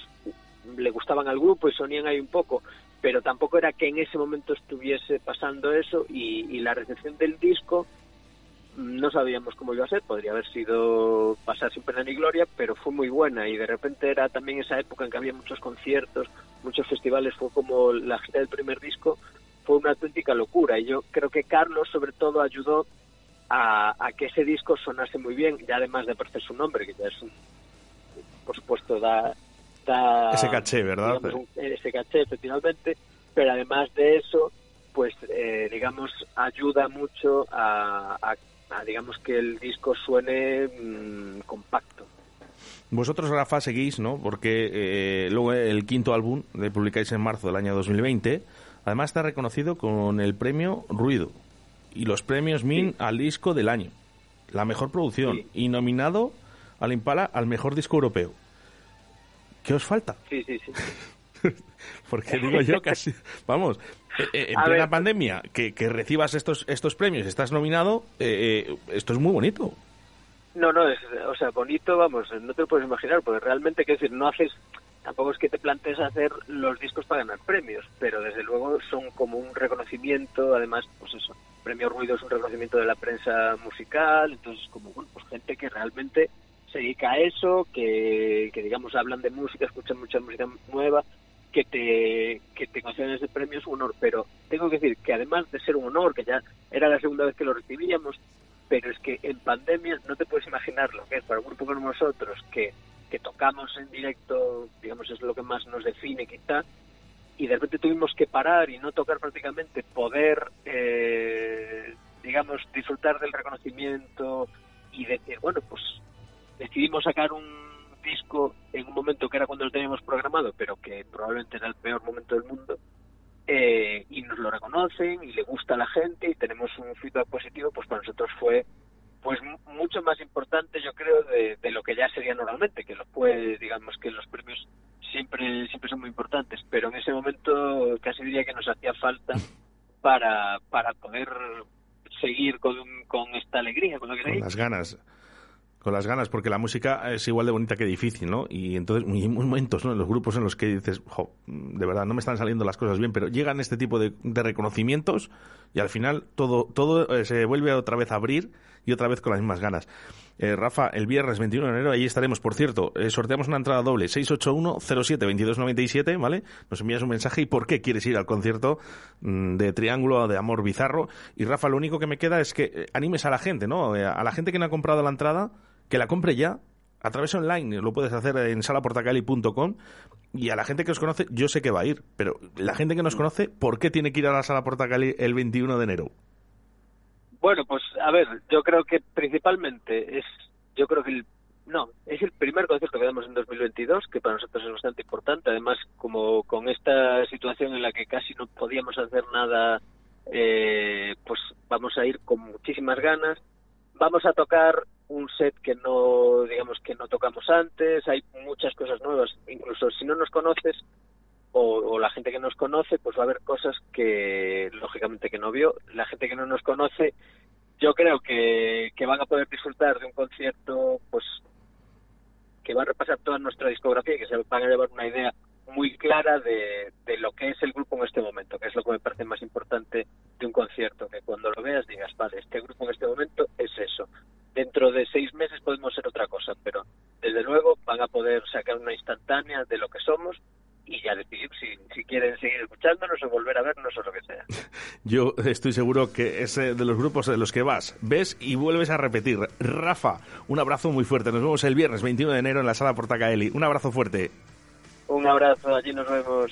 le gustaban al grupo y sonían ahí un poco, pero tampoco era que en ese momento estuviese pasando eso y, la recepción del disco no sabíamos cómo iba a ser, podría haber sido pasar sin pena ni gloria, pero fue muy buena y de repente era también esa época en que había muchos conciertos, muchos festivales, fue como la gira del primer disco, fue una auténtica locura y yo creo que Carlos sobre todo ayudó a, a que ese disco sonase muy bien y además de aparecer su nombre, que ya es un, por supuesto da, da Ese caché, ¿verdad? digamos, un- ese caché efectivamente, pero además de eso pues eh, digamos ayuda mucho a, a- a, digamos que el disco suene mm, compacto Vosotros, Rafa, seguís, ¿no? Porque eh, luego el quinto álbum le publicáis en marzo del año 2020. Además está reconocido con el premio Ruido y los premios MIN al disco del año, la mejor producción y nominado al Impala al mejor disco europeo. ¿Qué os falta? sí sí sí *laughs* Porque digo yo casi, vamos, eh, eh, en plena pandemia, que, que recibas estos estos premios, estás nominado, eh, eh, esto es muy bonito. No, no, es, o sea, bonito, vamos, no te lo puedes imaginar, porque realmente, quiero decir, no haces, tampoco es que te plantees hacer los discos para ganar premios, pero desde luego son como un reconocimiento, además, pues eso, Premio Ruido es un reconocimiento de la prensa musical, entonces como, bueno, pues gente que realmente se dedica a eso, que, que digamos hablan de música, escuchan mucha música nueva, que te, que te concedan ese premio es un honor, pero tengo que decir que además de ser un honor, que ya era la segunda vez que lo recibíamos, pero es que en pandemia no te puedes imaginar lo que es para un grupo como nosotros, que que tocamos en directo, digamos, es lo que más nos define quizá, y de repente tuvimos que parar y no tocar prácticamente, poder, eh, digamos, disfrutar del reconocimiento y decir, bueno, pues decidimos sacar un disco en un momento que era cuando lo teníamos programado, pero que probablemente era el peor momento del mundo, eh, y nos lo reconocen y le gusta a la gente y tenemos un feedback positivo, pues para nosotros fue pues mu- mucho más importante yo creo de, de lo que ya sería normalmente, que lo fue, digamos que los premios siempre siempre son muy importantes, pero en ese momento casi diría que nos hacía falta *laughs* para, para poder seguir con, con esta alegría, con lo que Con las ganas. Con las ganas, porque la música es igual de bonita que difícil, ¿no? Y entonces hay momentos, ¿no? En los grupos en los que dices, jo, de verdad, no me están saliendo las cosas bien, pero llegan este tipo de, de reconocimientos y al final todo, todo eh, se vuelve otra vez a abrir y otra vez con las mismas ganas. Eh, Rafa, el viernes 21 de enero, ahí estaremos. Por cierto, eh, sorteamos una entrada doble, 681-07-2297, ¿vale? Nos envías un mensaje y por qué quieres ir al concierto mm, de Triángulo de Amor Bizarro. Y Rafa, lo único que me queda es que animes a la gente, ¿no? A la gente que no ha comprado la entrada, que la compre ya. A través online, lo puedes hacer en salaportacali.com y a la gente que os conoce, yo sé que va a ir, pero la gente que nos conoce, ¿por qué tiene que ir a la Sala Portacali el 21 de enero? Bueno, pues a ver, yo creo que principalmente es, yo creo que el, no, es el primer concierto que damos en 2022, que para nosotros es bastante importante. Además, como con esta situación en la que casi no podíamos hacer nada, eh, pues vamos a ir con muchísimas ganas. Vamos a tocar un set que no, digamos que no tocamos antes. Hay muchas cosas nuevas. Incluso si no nos conoces, o, la gente que nos conoce, pues va a haber cosas que lógicamente que no vio. La gente que no nos conoce, yo creo que, que van a poder disfrutar de un concierto, pues que va a repasar toda nuestra discografía y que se van a llevar una idea muy clara de, de lo que es el grupo en este momento, que es lo que me parece más importante de un concierto, que cuando lo veas digas, vale, este grupo en este momento es eso. Dentro de seis meses podemos ser otra cosa, pero desde luego van a poder sacar una instantánea de lo que somos y ya decidir si, si quieren seguir escuchándonos o volver a vernos o lo que sea. *laughs* Yo estoy seguro que es eh, de los grupos de los que vas, ves y vuelves a repetir. Rafa, un abrazo muy fuerte. Nos vemos el viernes 21 de enero en la sala Portacaeli. Un abrazo fuerte. Un abrazo, allí nos vemos.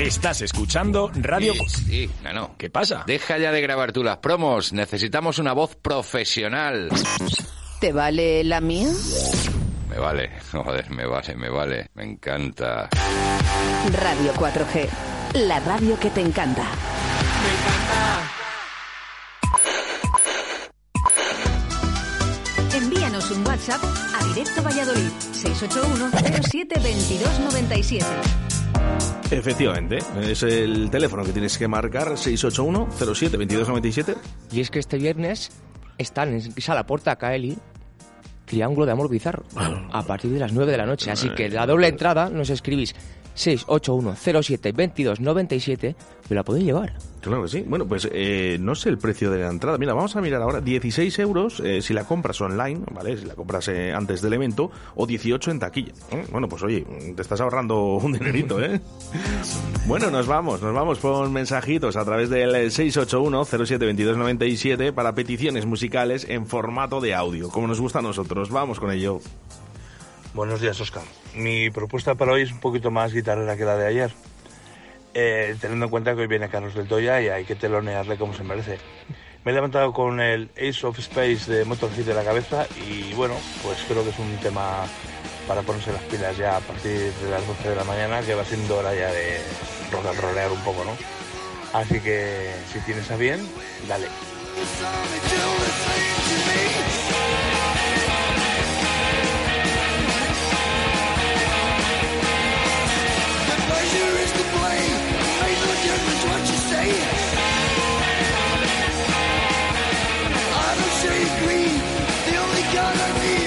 Estás escuchando Radio... Sí, sí, no, no. ¿Qué pasa? Deja ya de grabar tú las promos. Necesitamos una voz profesional. ¿Te vale la mía? Me vale, *laughs* joder, me vale, me vale. Me encanta. Radio 4G. La radio que te encanta. Envíanos un WhatsApp a Directo Valladolid 681 07 22 97. Efectivamente, es el teléfono que tienes que marcar 681 07 2297. Y es que este viernes están en Sala Porta Caeli Triángulo de Amor Bizarro a partir de las 9 de la noche. Así que la doble entrada nos escribís 681072297 me la podéis llevar. Claro que sí. Bueno, pues eh, no sé el precio de la entrada. Mira, vamos a mirar ahora. 16 euros eh, si la compras online, ¿vale? Si la compras eh, antes del evento, o 18 en taquilla. ¿eh? Bueno, pues oye, te estás ahorrando *laughs* un dinerito, ¿eh? bueno, nos vamos, nos vamos con mensajitos a través del 681-072297 para peticiones musicales en formato de audio, como nos gusta a nosotros. Vamos con ello. Buenos días, Oscar. Mi propuesta para hoy es un poquito más guitarrera que la de ayer. Eh, teniendo en cuenta que hoy viene Carlos del Toya y hay que telonearle como se merece. Me he levantado con el Ace of Space de Motorhead de la cabeza y bueno, pues creo que es un tema para ponerse las pilas ya a partir de las 12 de la mañana, que va siendo hora ya de rock and un poco, ¿no? Así que si tienes a bien, dale. see green, the only color need.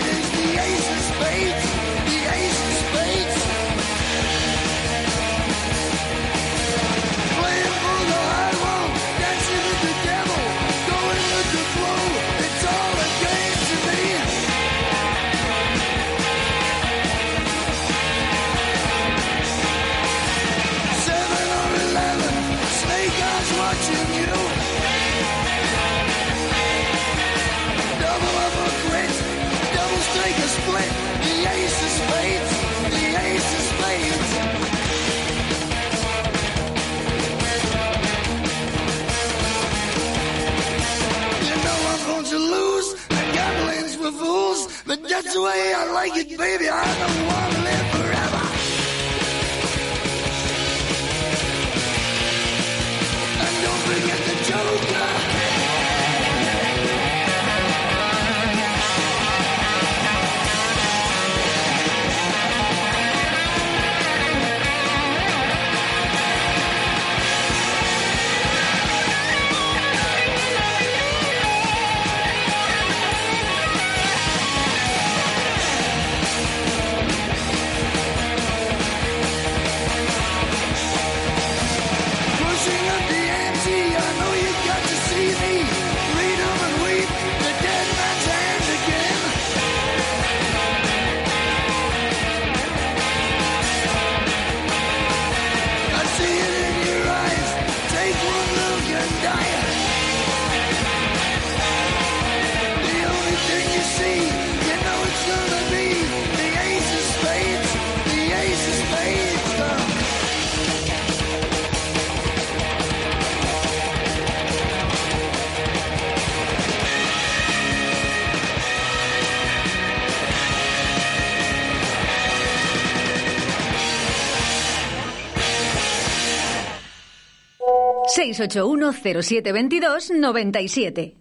681 0722 97.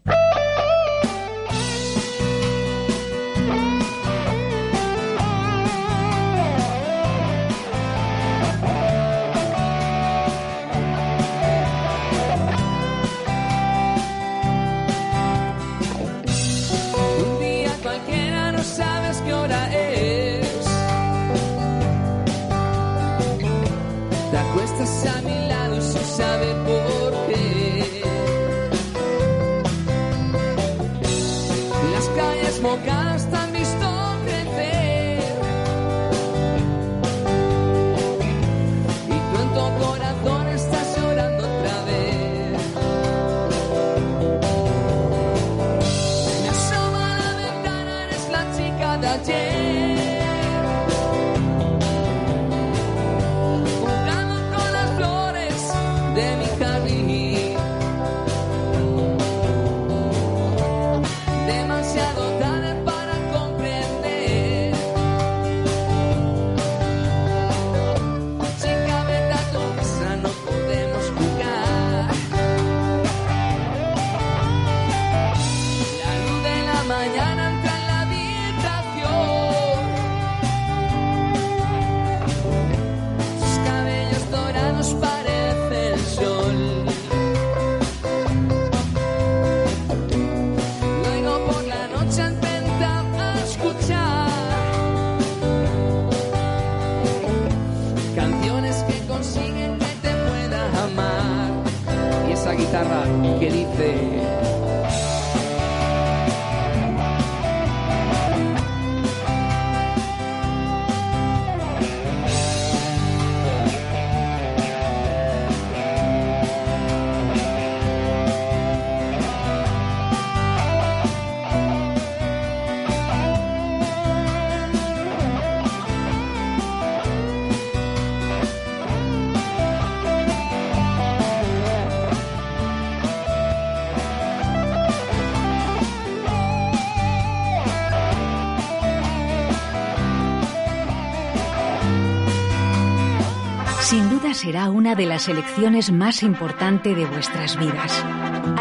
Será una de las elecciones más importantes de vuestras vidas.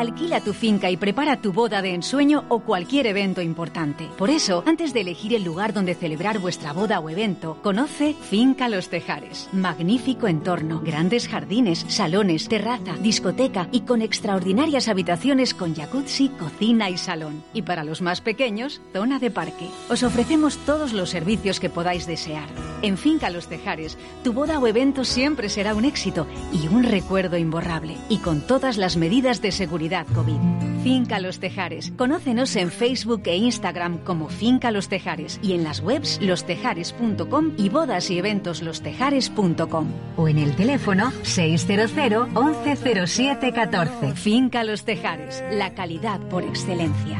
Alquila tu finca y prepara tu boda de ensueño o cualquier evento importante. Por eso, antes de elegir el lugar donde celebrar vuestra boda o evento, conoce Finca Los Tejares. Magnífico entorno, grandes jardines, salones, terraza, discoteca y con extraordinarias habitaciones con jacuzzi, cocina y salón. Y para los más pequeños, zona de parque. Os ofrecemos todos los servicios que podáis desear. En Finca Los Tejares, tu boda o evento siempre será un éxito y un recuerdo imborrable. Y con todas las medidas de seguridad Finca Los Tejares. Conócenos en Facebook e Instagram como Finca Los Tejares y en las webs lostejares.com y bodas y eventos lostejares.com. O en el teléfono 600 1107 14. Finca Los Tejares. La calidad por excelencia.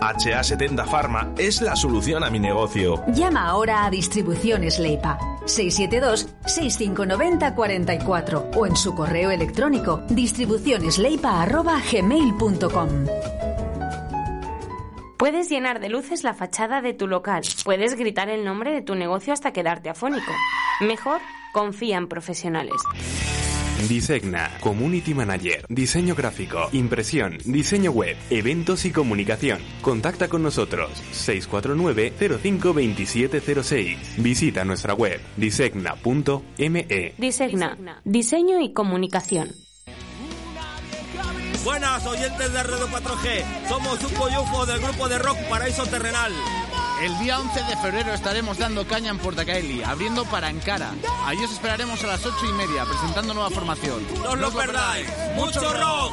HA70 Pharma es la solución a mi negocio. Llama ahora a Distribuciones Leipa 672-6590-44 o en su correo electrónico distribucionesleipa.gmail.com Puedes llenar de luces la fachada de tu local. Puedes gritar el nombre de tu negocio hasta quedarte afónico. Mejor, confía en profesionales. Disegna, Community Manager, Diseño Gráfico, Impresión, Diseño Web, Eventos y Comunicación. Contacta con nosotros 649-052706. Visita nuestra web disegna.me. Disegna, Diseño y Comunicación. Buenas oyentes de Radio 4G, somos un coyufo del grupo de rock Paraíso Terrenal. El día 11 de febrero estaremos dando caña en Portacaeli, abriendo para Ankara. Allí os esperaremos a las 8 y media, presentando nueva formación. ¡No os lo perdáis! ¡Mucho rock!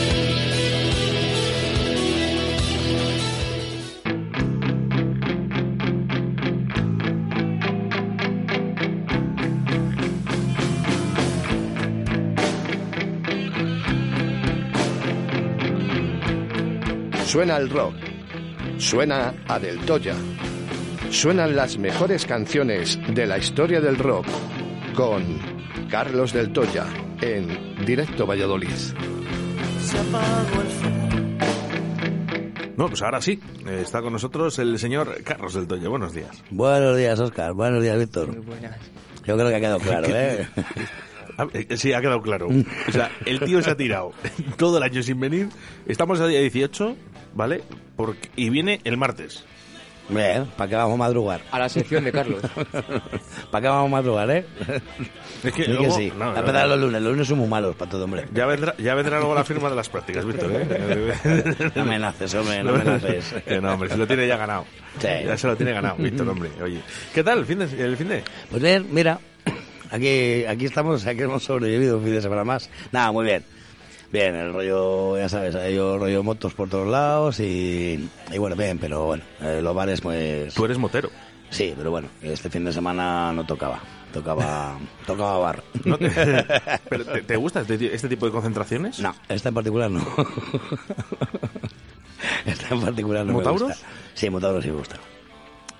Suena el rock. Suena a Del Toya. Suenan las mejores canciones de la historia del rock con Carlos Del Toya en Directo Valladolid. No, pues ahora sí, está con nosotros el señor Carlos del Toya. Buenos días. Buenos días, Oscar. Buenos días, Víctor. Yo creo que ha quedado claro, *laughs* ¿eh? *laughs* Ah, eh, Sí, ha quedado claro. O sea, el tío se ha tirado *laughs* todo el año sin venir. Estamos a día 18, ¿vale? Porque, y viene el martes. Bien, ¿para qué vamos a madrugar? A la sección de Carlos. *laughs* ¿Para qué vamos a madrugar, eh? *laughs* Es que Sí luego- sí. no, a no. los lunes. Los lunes son muy malos para todo, hombre. Ya vendrá, ya vendrá luego la firma de las prácticas, Víctor. ¿eh? *laughs* No amenaces, hombre, no amenaces. Que no, hombre, se lo tiene ya ganado. Sí. Ya se lo tiene ganado, Víctor, hombre. Oye, ¿qué tal el fin de? El fin de? Pues bien, mira, *clears throat* aquí, aquí estamos, aquí hemos sobrevivido un fin de semana más. Nada, muy bien. Bien, el rollo, ya sabes, hay rollo motos por todos lados y, y bueno, bien, pero bueno, eh, los bares pues... Tú eres motero. Sí, pero bueno, este fin de semana no tocaba, tocaba, *laughs* tocaba bar. ¿No te, *laughs* pero ¿te, te gusta este, este tipo de concentraciones? No, esta en particular no. *laughs* esta en particular no ¿Motauros? me gusta. Sí, Motauros sí me gusta.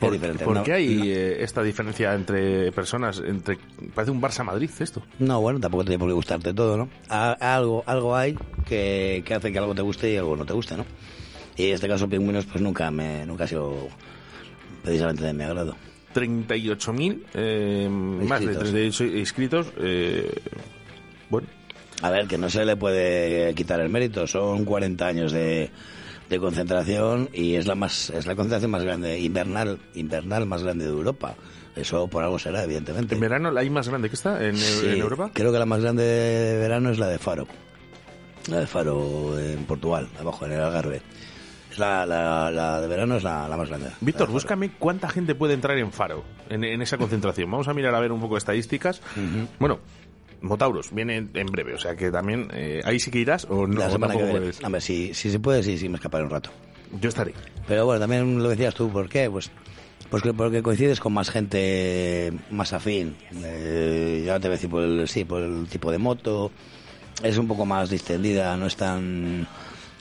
¿Por, diferente. por no, qué hay no. eh, esta diferencia entre personas? entre Parece un Barça-Madrid esto. No, bueno, tampoco tiene por qué gustarte todo, ¿no? Algo, algo hay que, que hace que algo te guste y algo no te guste, ¿no? Y en este caso Pingüinos pues nunca me nunca ha sido precisamente de mi agrado. 38.000, eh, más de Inscritos. 38 inscritos. Eh, bueno, A ver, que no se le puede quitar el mérito, son 40 años de, de concentración y es la más es la concentración más grande invernal invernal más grande de Europa. Eso por algo será, evidentemente. ¿en verano hay más grande que esta en, Sí, en Europa? Creo que la más grande de verano es la de Faro. La de Faro en Portugal, abajo en el Algarve. Es la, la, la de verano es la, la más grande. Víctor, búscame cuánta gente puede entrar en Faro, en, en esa concentración. Vamos a mirar a ver un poco de estadísticas. Bueno, Motauros viene en breve, o sea que también eh, ahí sí que irás o no. la semana que viene. puedes. Hombre, si, si se puede, sí, sí, me escaparé un rato. Yo estaré. Pero bueno, también lo decías tú, ¿por qué? Pues, pues que- porque coincides con más gente más afín. Eh, ya te voy a decir por el, sí, por el tipo de moto. Es un poco más distendida, no es tan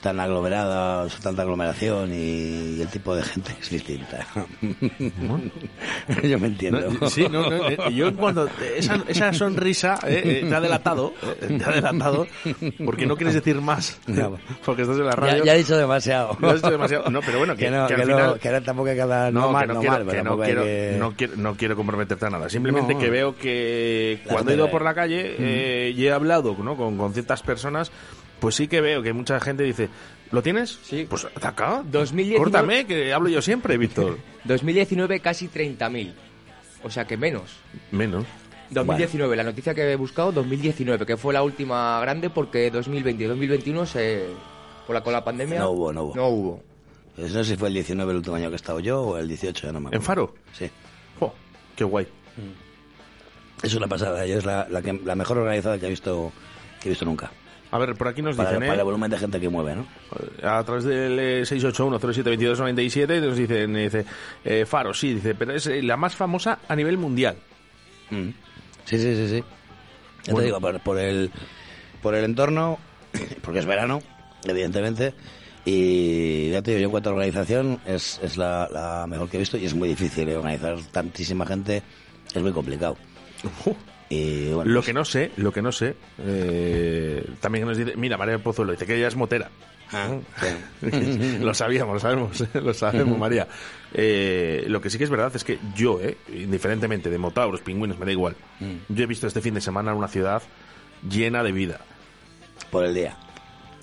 tan aglomerada, tanta aglomeración y, el tipo de gente es distinta. *laughs* Yo me entiendo. No, sí, no, no, eh, yo en cuanto esa, esa sonrisa eh, eh, te ha delatado, eh, te ha delatado, porque no quieres decir más, No. porque estás en la Ya, radio. ya he dicho demasiado. Ya has dicho demasiado. No, pero bueno, *laughs* que, que no, que que al no, final- que ahora tampoco hay que hablar No, no, mal, no, no quiero, mal, pero que no quiero, no quiero, no quiero comprometerte a nada. Simplemente No. que veo que cuando he ido por la calle eh, y he hablado ¿no? con, con ciertas personas, pues sí que veo que mucha gente dice, ¿lo tienes? Sí. Pues acá. 2019 Córtame, que hablo yo siempre, Víctor. *laughs* 2019 casi 30.000. O sea que menos. Menos. 2019, la noticia que he buscado, 2019, que fue la última grande porque 2020 y 2021 se, por la, con la pandemia No hubo, no hubo. no hubo. Pues no sé si fue el 19 el último año que he estado yo o el 18, ya no me acuerdo. ¿En Faro? Sí. Jo, qué guay. Es una pasada, es la, la, que- la mejor organizada que he visto que he visto nunca. A ver, por aquí nos para, dicen, para ¿eh? el volumen de gente que mueve, ¿no? a través del eh, 681-07-2297 nos dicen, dice, eh, Faro, sí, dice, pero es eh, la más famosa a nivel mundial. Mm. Sí, sí, sí, sí. Ya Bueno. te digo, por, por el, por el entorno, *clears throat* porque es verano, evidentemente, y ya te digo, yo en cuanto a organización es, es la, la mejor que he visto y es muy difícil ¿eh? organizar tantísima gente, es muy complicado. Bueno, lo pues- que no sé, lo que no sé, eh, también nos dice, mira, María Pozuelo dice que ella es motera. Ah, *laughs* lo sabíamos, lo sabemos, lo sabemos, *laughs* María. Eh, lo que sí que es verdad es que yo, eh, indiferentemente de motauros, pingüinos, me da igual. Mm. Yo he visto este fin de semana una ciudad llena de vida. Por el día.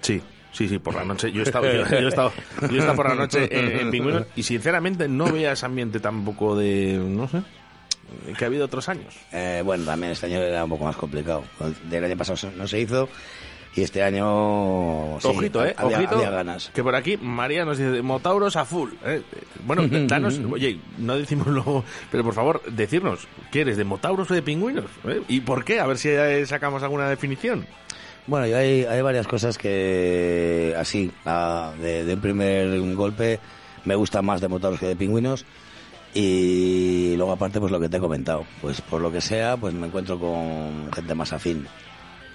Sí, sí, sí, por la noche. Yo he estado, yo, yo he estado, yo he estado por la noche en, en pingüinos y sinceramente no veía ese ambiente tampoco de, no sé, que ha habido otros años. Eh, bueno, también este año era un poco más complicado. Del año pasado no se hizo y este año... sí, ojito, eh, había, ojito. había ganas. Que por aquí María nos dice Motauros a full. eh. Bueno, *laughs* danos, oye, no decimos luego, pero por favor, decirnos, ¿qué eres, de Motauros o de pingüinos? ¿Eh? ¿Y por qué? A ver si sacamos alguna definición. Bueno, y hay, hay varias cosas que así, a- de, de un primer golpe, me gustan más de motores que de pingüinos. Y luego aparte, pues lo que te he comentado, pues por lo que sea, pues me encuentro con gente más afín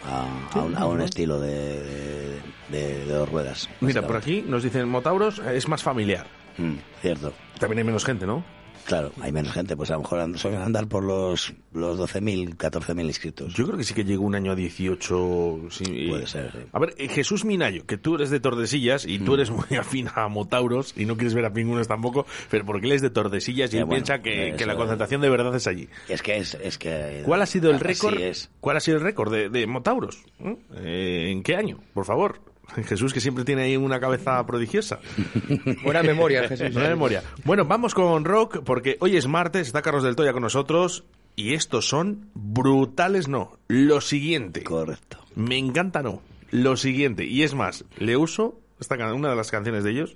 a, a un, a un estilo de, de, de- de dos ruedas. Mira, por aquí nos dicen Motauros es más familiar. Mm, cierto. También hay menos gente, ¿no? Claro, hay menos gente, pues a lo mejor suelen andar por los, los 12.000, 14.000 inscritos. Yo creo que sí que llegó un año a 18. sí. Puede ser, sí. A ver, eh, Jesús Minayo, que tú eres de Tordesillas y Mm. tú eres muy *laughs* afín a Motauros y no quieres ver a pingüinos tampoco, pero porque él es de Tordesillas y él bueno, piensa que, eso- que la concentración de verdad es allí. Es que es, es que... ¿Cuál ha sido el récord? es. ¿Cuál ha sido el récord de, de Motauros? ¿Eh? Eh, ¿En qué año? Por favor. *laughs* Jesús, que siempre tiene ahí una cabeza prodigiosa. *laughs* Buena memoria, Jesús. Buena memoria. Bueno, vamos con rock, porque hoy es martes, está Carlos del Toya con nosotros, y estos son brutales, no. Lo siguiente. Correcto. Me encanta, no. Lo siguiente. Y es más, le uso, esta, una de las canciones de ellos,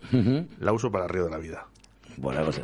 la uso para Río de la Vida. Buena cosa.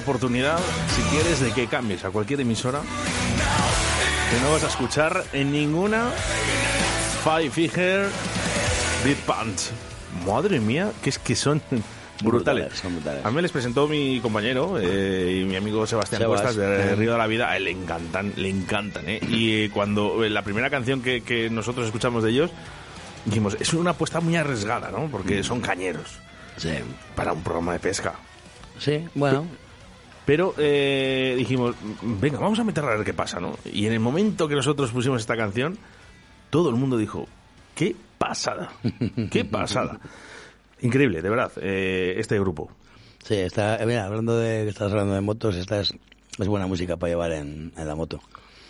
La oportunidad, si quieres, de que cambies a cualquier emisora que no vas a escuchar en ninguna Five Figure Beat Punch. Madre mía, que es que son brutales. Son brutales. A mí me les presentó mi compañero eh, y mi amigo Sebastián Sebas, Cuestas de. Río de la Vida. Le encantan, le encantan, ¿eh? Y eh, cuando eh, la primera canción que, que nosotros escuchamos de ellos, dijimos, es una apuesta muy arriesgada, ¿no? Porque son cañeros. Sí. Para un programa de pesca. Sí, bueno. Pero eh, dijimos, venga, vamos a meterla a ver qué pasa, ¿no? Y en el momento que nosotros pusimos esta canción, todo el mundo dijo, qué pasada, qué pasada. Increíble, de verdad, eh, este grupo. Sí, está, eh, mira, hablando de que estás hablando de motos, esta es, es buena música para llevar en, en la moto.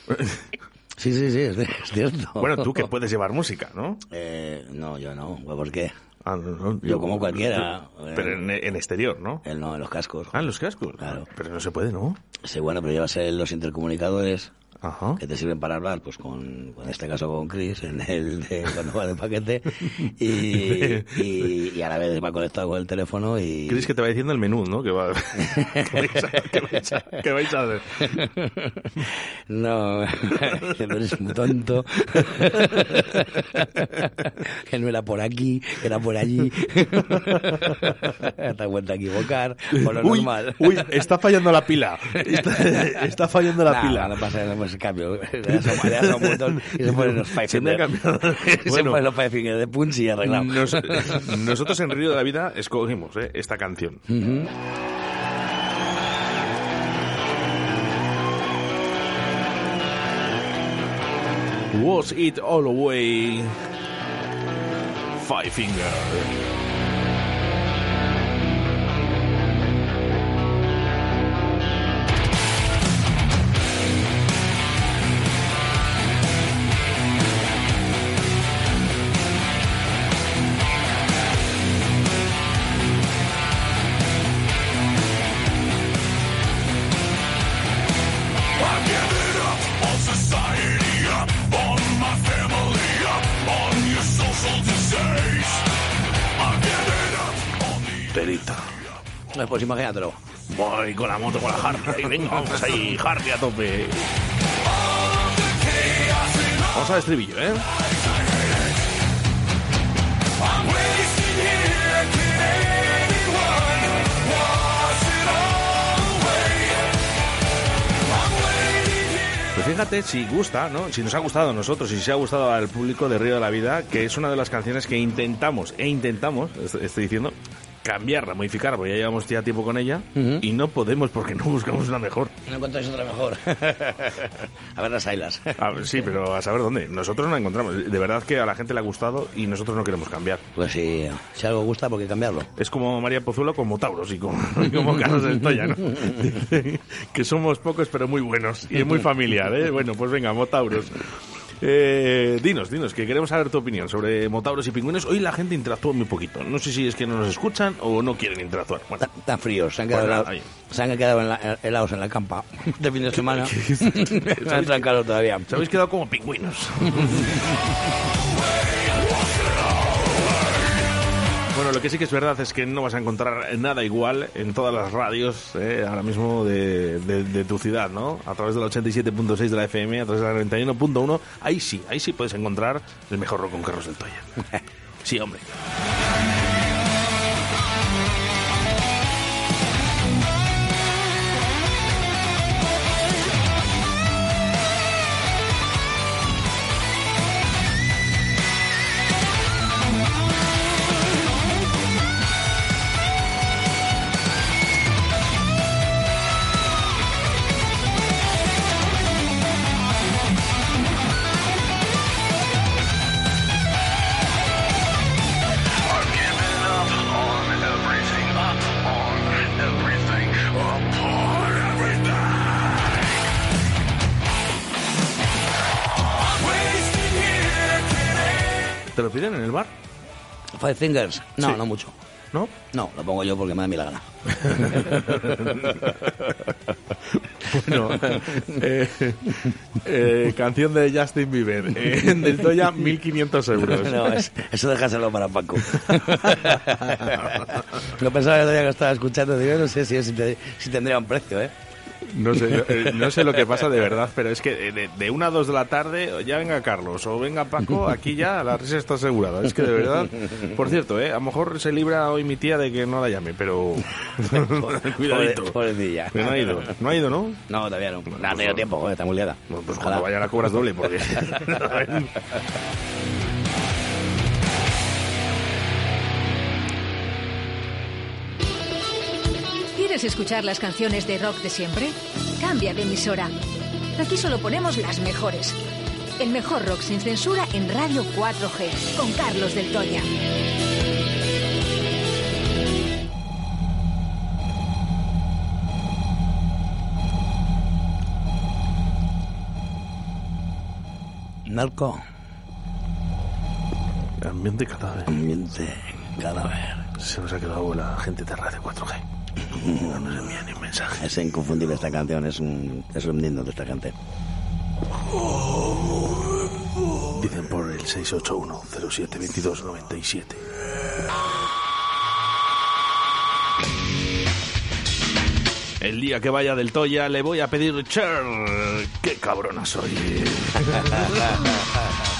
*laughs* Sí, sí, sí, es, es cierto. Bueno, tú que *laughs* puedes llevar música, ¿no? Eh, no, yo no. ¿Por qué? Ah, no, no, Yo como cualquiera. Pero en, en exterior, ¿no? No, en los cascos. Ah, en los cascos. Claro. Pero no se puede, ¿no? Sí, bueno, pero llevas los intercomunicadores Ajá. que te sirven para hablar, pues con, en este caso con Chris, en el de cuando va de paquete, y, y, y a la vez va conectado con el teléfono y... Crees que te va diciendo el menú, ¿no? Que, va, que, vais, a, que vais a- que vais a hacer. *laughs* No, *laughs* que no eres muy tonto. *laughs* que no era por aquí, que era por allí. te vuelto a equivocar, por lo Uy, normal. uy, está fallando la pila. Está, está fallando la Nah, pila. No pasa nada, pues cambio. *laughs* Le das le un botón y se ponen los five Se me ha finger. cambiado. *laughs* se Bueno. ponen los five finger de punch y arreglado. Nos- *laughs* nosotros en Río de la Vida escogimos eh, esta canción. Ujú. Was It All Away Five Finger. Pues imagínatelo. Voy con la moto, con la Harley. Venga, vamos ahí, Harley a tope. Vamos al estribillo, ¿eh? Pues fíjate si gusta, ¿no? Si nos ha gustado a nosotros y si se ha gustado al público de Río de la Vida, que es una de las canciones que intentamos, e intentamos, est- estoy diciendo, cambiarla, modificarla, porque ya llevamos ya tiempo con ella y no podemos porque no buscamos una mejor. No encontráis otra mejor. *laughs* a ver las ailas. Sí, pero a saber dónde. Nosotros no la encontramos. De verdad que a la gente le ha gustado y nosotros no queremos cambiar. Pues si, si algo gusta, ¿por qué cambiarlo? Es como María Pozuelo con Motauros y como, *laughs* y como Carlos Estoya, ¿no? *laughs* Que somos pocos pero muy buenos y es muy familiar, ¿eh? Bueno, pues venga, Motauros. Eh, dinos, dinos, que queremos saber tu opinión sobre Motauros y pingüinos. Hoy la gente interactúa muy poquito. No sé si es que no nos escuchan o no quieren interactuar. Bueno, Tan fríos, se han quedado, se han en la- helados en la campa *laughs* de fin de semana. *laughs* no *laughs* han trancado todavía. se habéis quedado como pingüinos. Bueno, lo que sí que es verdad es que no vas a encontrar nada igual en todas las radios eh, ahora mismo de, de- de tu ciudad, ¿no? A través de la 87.6 de la FM, a través de la 91.1, ahí sí, ahí sí puedes encontrar el mejor rock con Carlos del Toya. *laughs* Sí, hombre. Five Fingers. No, Sí. no mucho. ¿no? No, lo pongo yo porque me da mí la gana. bueno, eh, eh, canción de Justin Bieber. Eh, del Toya, 1.500 euros. No, es- eso déjaselo para Paco. Lo pensaba el día que estaba escuchando, digo, no sé si, si tendría un precio, ¿eh? No sé, eh, no sé lo que pasa de verdad, pero es que de, de una a dos de la tarde, ya venga Carlos o venga Paco, aquí ya la risa está asegurada. Es que de verdad, por cierto, eh, a lo mejor se libra hoy mi tía de que no la llame, pero *laughs* cuidadito. Pobre- no ha ido, no ha ido, ¿no? No, todavía no. No ha tenido tiempo, está muy liada. Pues cuando vaya la cobras doble, porque... *laughs* *laughs* ¿Quieres escuchar las canciones de rock de siempre? Cambia de emisora. Aquí solo ponemos las mejores. El mejor rock sin censura en Radio 4G, con Carlos del Toya. Narco. Ambiente cadáver. Ambiente cadáver. Se nos ha quedado la gente de Radio 4G. No nos envían ni un mensaje. Es inconfundible esta canción, es un, es un himno de esta gente. Dicen por el 681 07 22 97. El día que vaya del Toya le voy a pedir Cher. ¡Qué cabrona soy! *laughs*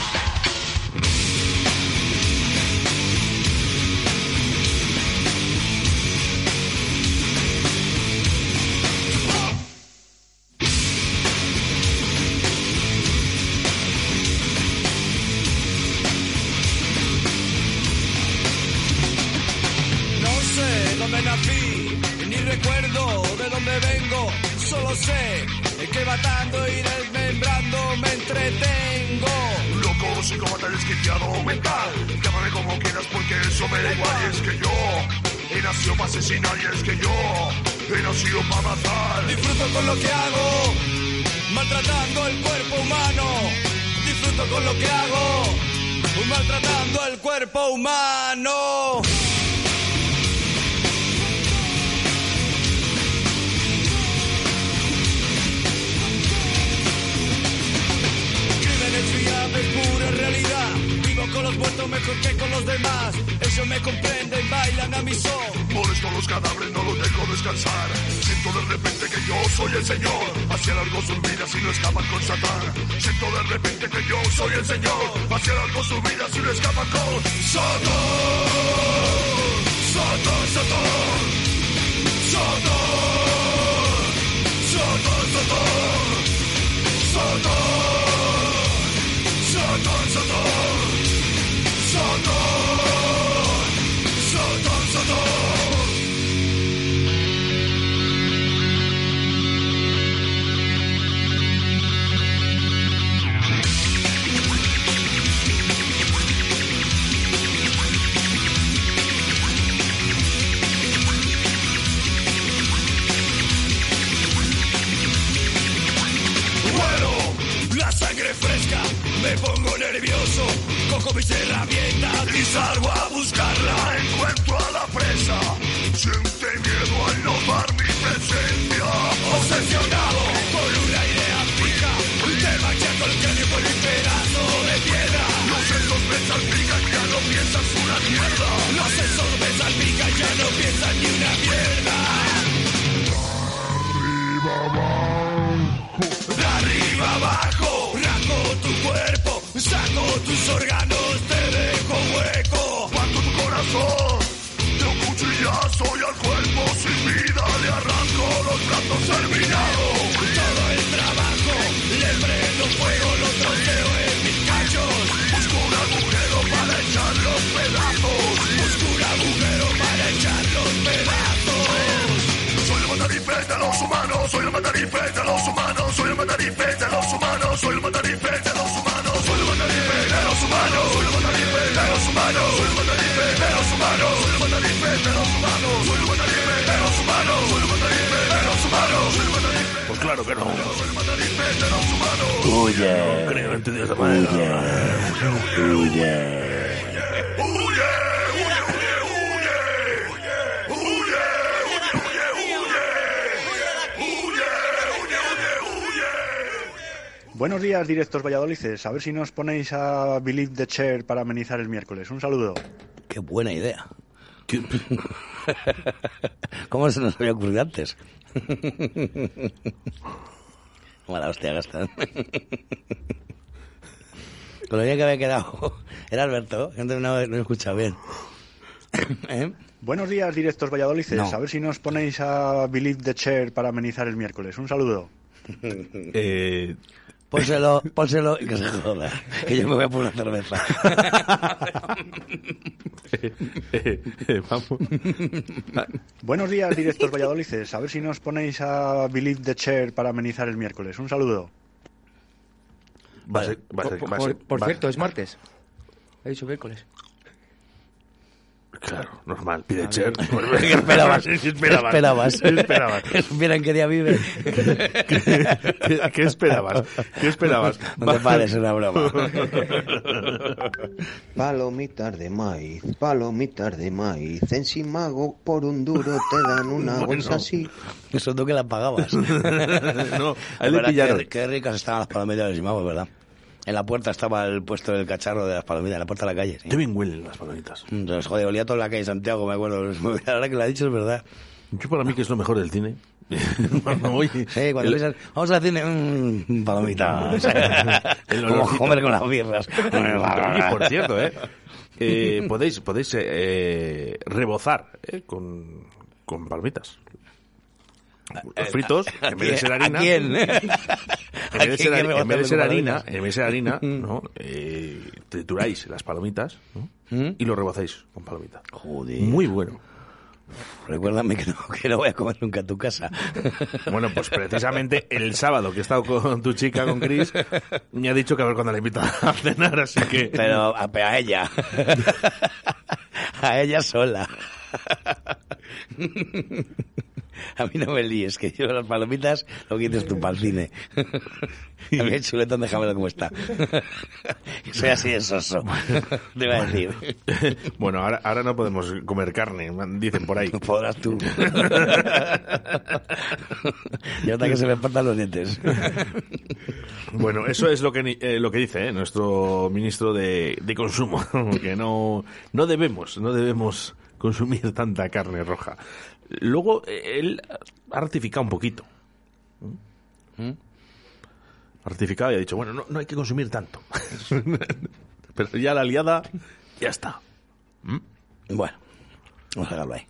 es que yo he nacido para asesinar y es que yo he nacido para matar. Disfruto con lo que hago, maltratando el cuerpo humano. Disfruto con lo que hago, maltratando el cuerpo humano. Muertos mejor que con los demás. Ellos me comprenden, bailan a mi son. Molesto los cadáveres, no los dejo descansar. Siento de repente que yo soy el Señor. Hacia largo sus vidas y no escapan con Satán. Siento de repente que yo soy el Señor. Hacia largo sus vidas y no escapan con. Satán, Satán. Satán. Satán, Satán. Satán. Satán, días, directos Valladolices. A ver si nos ponéis a Believe the Chair para amenizar el miércoles. Un saludo. Qué buena idea. *laughs* ¿Cómo se nos había ocurrido antes? *laughs* Mala hostia, Gastón. Con lo bien que había quedado. Era Alberto, que antes no, no he escuchado bien. *coughs* ¿Eh? Buenos días, directos Valladolices. No. A ver si nos ponéis a Believe the Chair para amenizar el miércoles. Un saludo. Eh, Pónselo, pónselo y que se joda. Que yo me voy a poner una cerveza. eh, *laughs* eh, vamos. Buenos días, directos Valladolices. A ver si nos ponéis a Believe the Chair para amenizar el miércoles. Un saludo. Va a ser- va a ser- Por, va a ser- por- por va- cierto, es martes. He dicho miércoles. Claro, normal. Pide Cher. ver. ¿Qué *laughs* esperabas? ¿Qué ¿Qué esperabas? esperabas? ¿Qué esperabas? *laughs* Que supieran qué día vive. ¿Qué, qué esperabas? ¿Qué esperabas? No te pares, es una broma. *laughs* Palomitas de maíz, palomitas de maíz. En Simago por un duro te dan una Bueno. bolsa así. Eso tú que la pagabas. No, a él le pillaron. Qué, qué ricas estaban las palomitas de Simagos, ¿verdad? En la puerta estaba el puesto del cacharro de las palomitas, en la puerta de la calle. Sí. Qué bien huelen las palomitas. Entonces, joder, olía toda la calle Santiago, me acuerdo. *laughs* Ahora que lo ha dicho es verdad. Yo para mí que es lo mejor del cine. *laughs* Cuando voy- Sí, cuando el- piensas, vamos al cine, mmm, palomitas. *laughs* El Como. Homer con las birras. Por cierto, ¿eh? Eh, podéis podéis eh, rebozar ¿eh? con, con palmitas. Fritos, ¿A en vez de ser harina. ¿A quién? En ¿A vez de *laughs* ser, en vez de harina, en vez de ser harina, *laughs* ¿no? Eh, trituráis las palomitas ¿no? y lo rebozáis con palomitas. Joder. Muy bueno. Recuérdame que no, que no voy a comer nunca a tu casa. *laughs* Bueno, pues precisamente el sábado que he estado con tu chica, con Chris, me ha dicho que a ver cuándo la invito a cenar, así que... Pero a, a ella. a ella sola. A mí no me líes, que yo las palomitas lo quites tú para el cine. A mí el chuletón déjamelo como está. *laughs* Soy así de soso. Te iba a decir. Bueno, ahora, ahora no podemos comer carne, dicen por ahí. *laughs* Podrás tú. *laughs* Y hasta que se me partan los dientes. Bueno, eso es lo que eh, lo que dice ¿eh? nuestro ministro de, de consumo, que no no debemos no debemos consumir tanta carne roja. Luego eh, él ha rectificado un poquito. ¿Mm? Ha rectificado y ha dicho, bueno, no, no hay que consumir tanto. *laughs* Pero ya la liada ya está. Bueno, vamos a dejarlo ahí.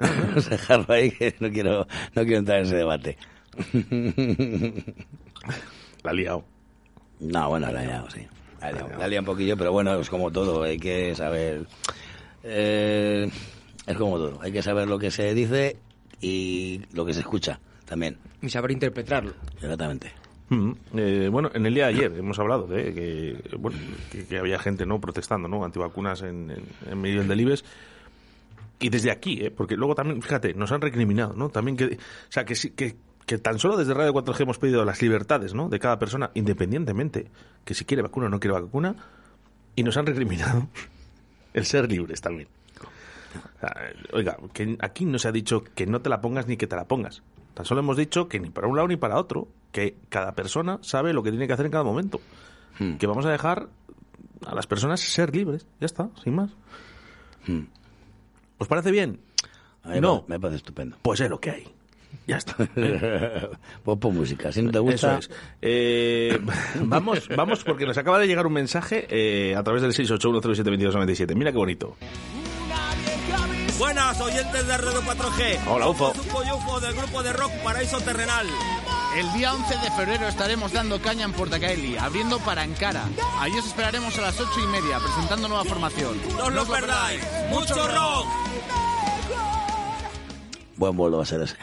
*laughs* Vamos a dejarlo ahí, que no quiero, no quiero entrar en ese debate. *laughs* La ha liado. No, bueno, la he liado, sí. La liado, la he liado un poquillo, pero bueno, es como todo, hay que saber... eh, es como todo, hay que saber lo que se dice y lo que se escucha también. Y saber interpretarlo. Exactamente. Mm, eh, bueno, en el día de ayer hemos hablado de que, bueno, que, que había gente no protestando, ¿no? Antivacunas en, en, en medio del Delibes. Y desde aquí, ¿eh? porque luego también, fíjate, nos han recriminado, ¿no? También que, o sea, que, que tan solo desde Radio 4G hemos pedido las libertades, ¿no? De cada persona, independientemente, que si quiere vacuna o no quiere vacuna, y nos han recriminado *laughs* el ser libres también. Sea, *laughs* oiga, que aquí no se ha dicho que no te la pongas ni que te la pongas. Tan solo hemos dicho que ni para un lado ni para otro, que cada persona sabe lo que tiene que hacer en cada momento. Hmm. Que vamos a dejar a las personas ser libres. Ya está, sin más. ¿Os parece bien? No. Me parece estupendo. Pues es lo que hay. Ya está. *laughs* pues pon música, si no te Eso gusta... es. Eh, *laughs* vamos, vamos, porque nos acaba de llegar un mensaje eh, a través del 681072297. Mira qué bonito. Buenas, oyentes de Radio 4G. Hola, UFO. Y UFO del grupo de rock Paraíso Terrenal. El día 11 de febrero estaremos dando caña en Portacaeli, abriendo para Ankara. Allí os esperaremos a las ocho y media, presentando nueva formación. No os lo perdáis. Mucho rock. Buen vuelo va a ser ese.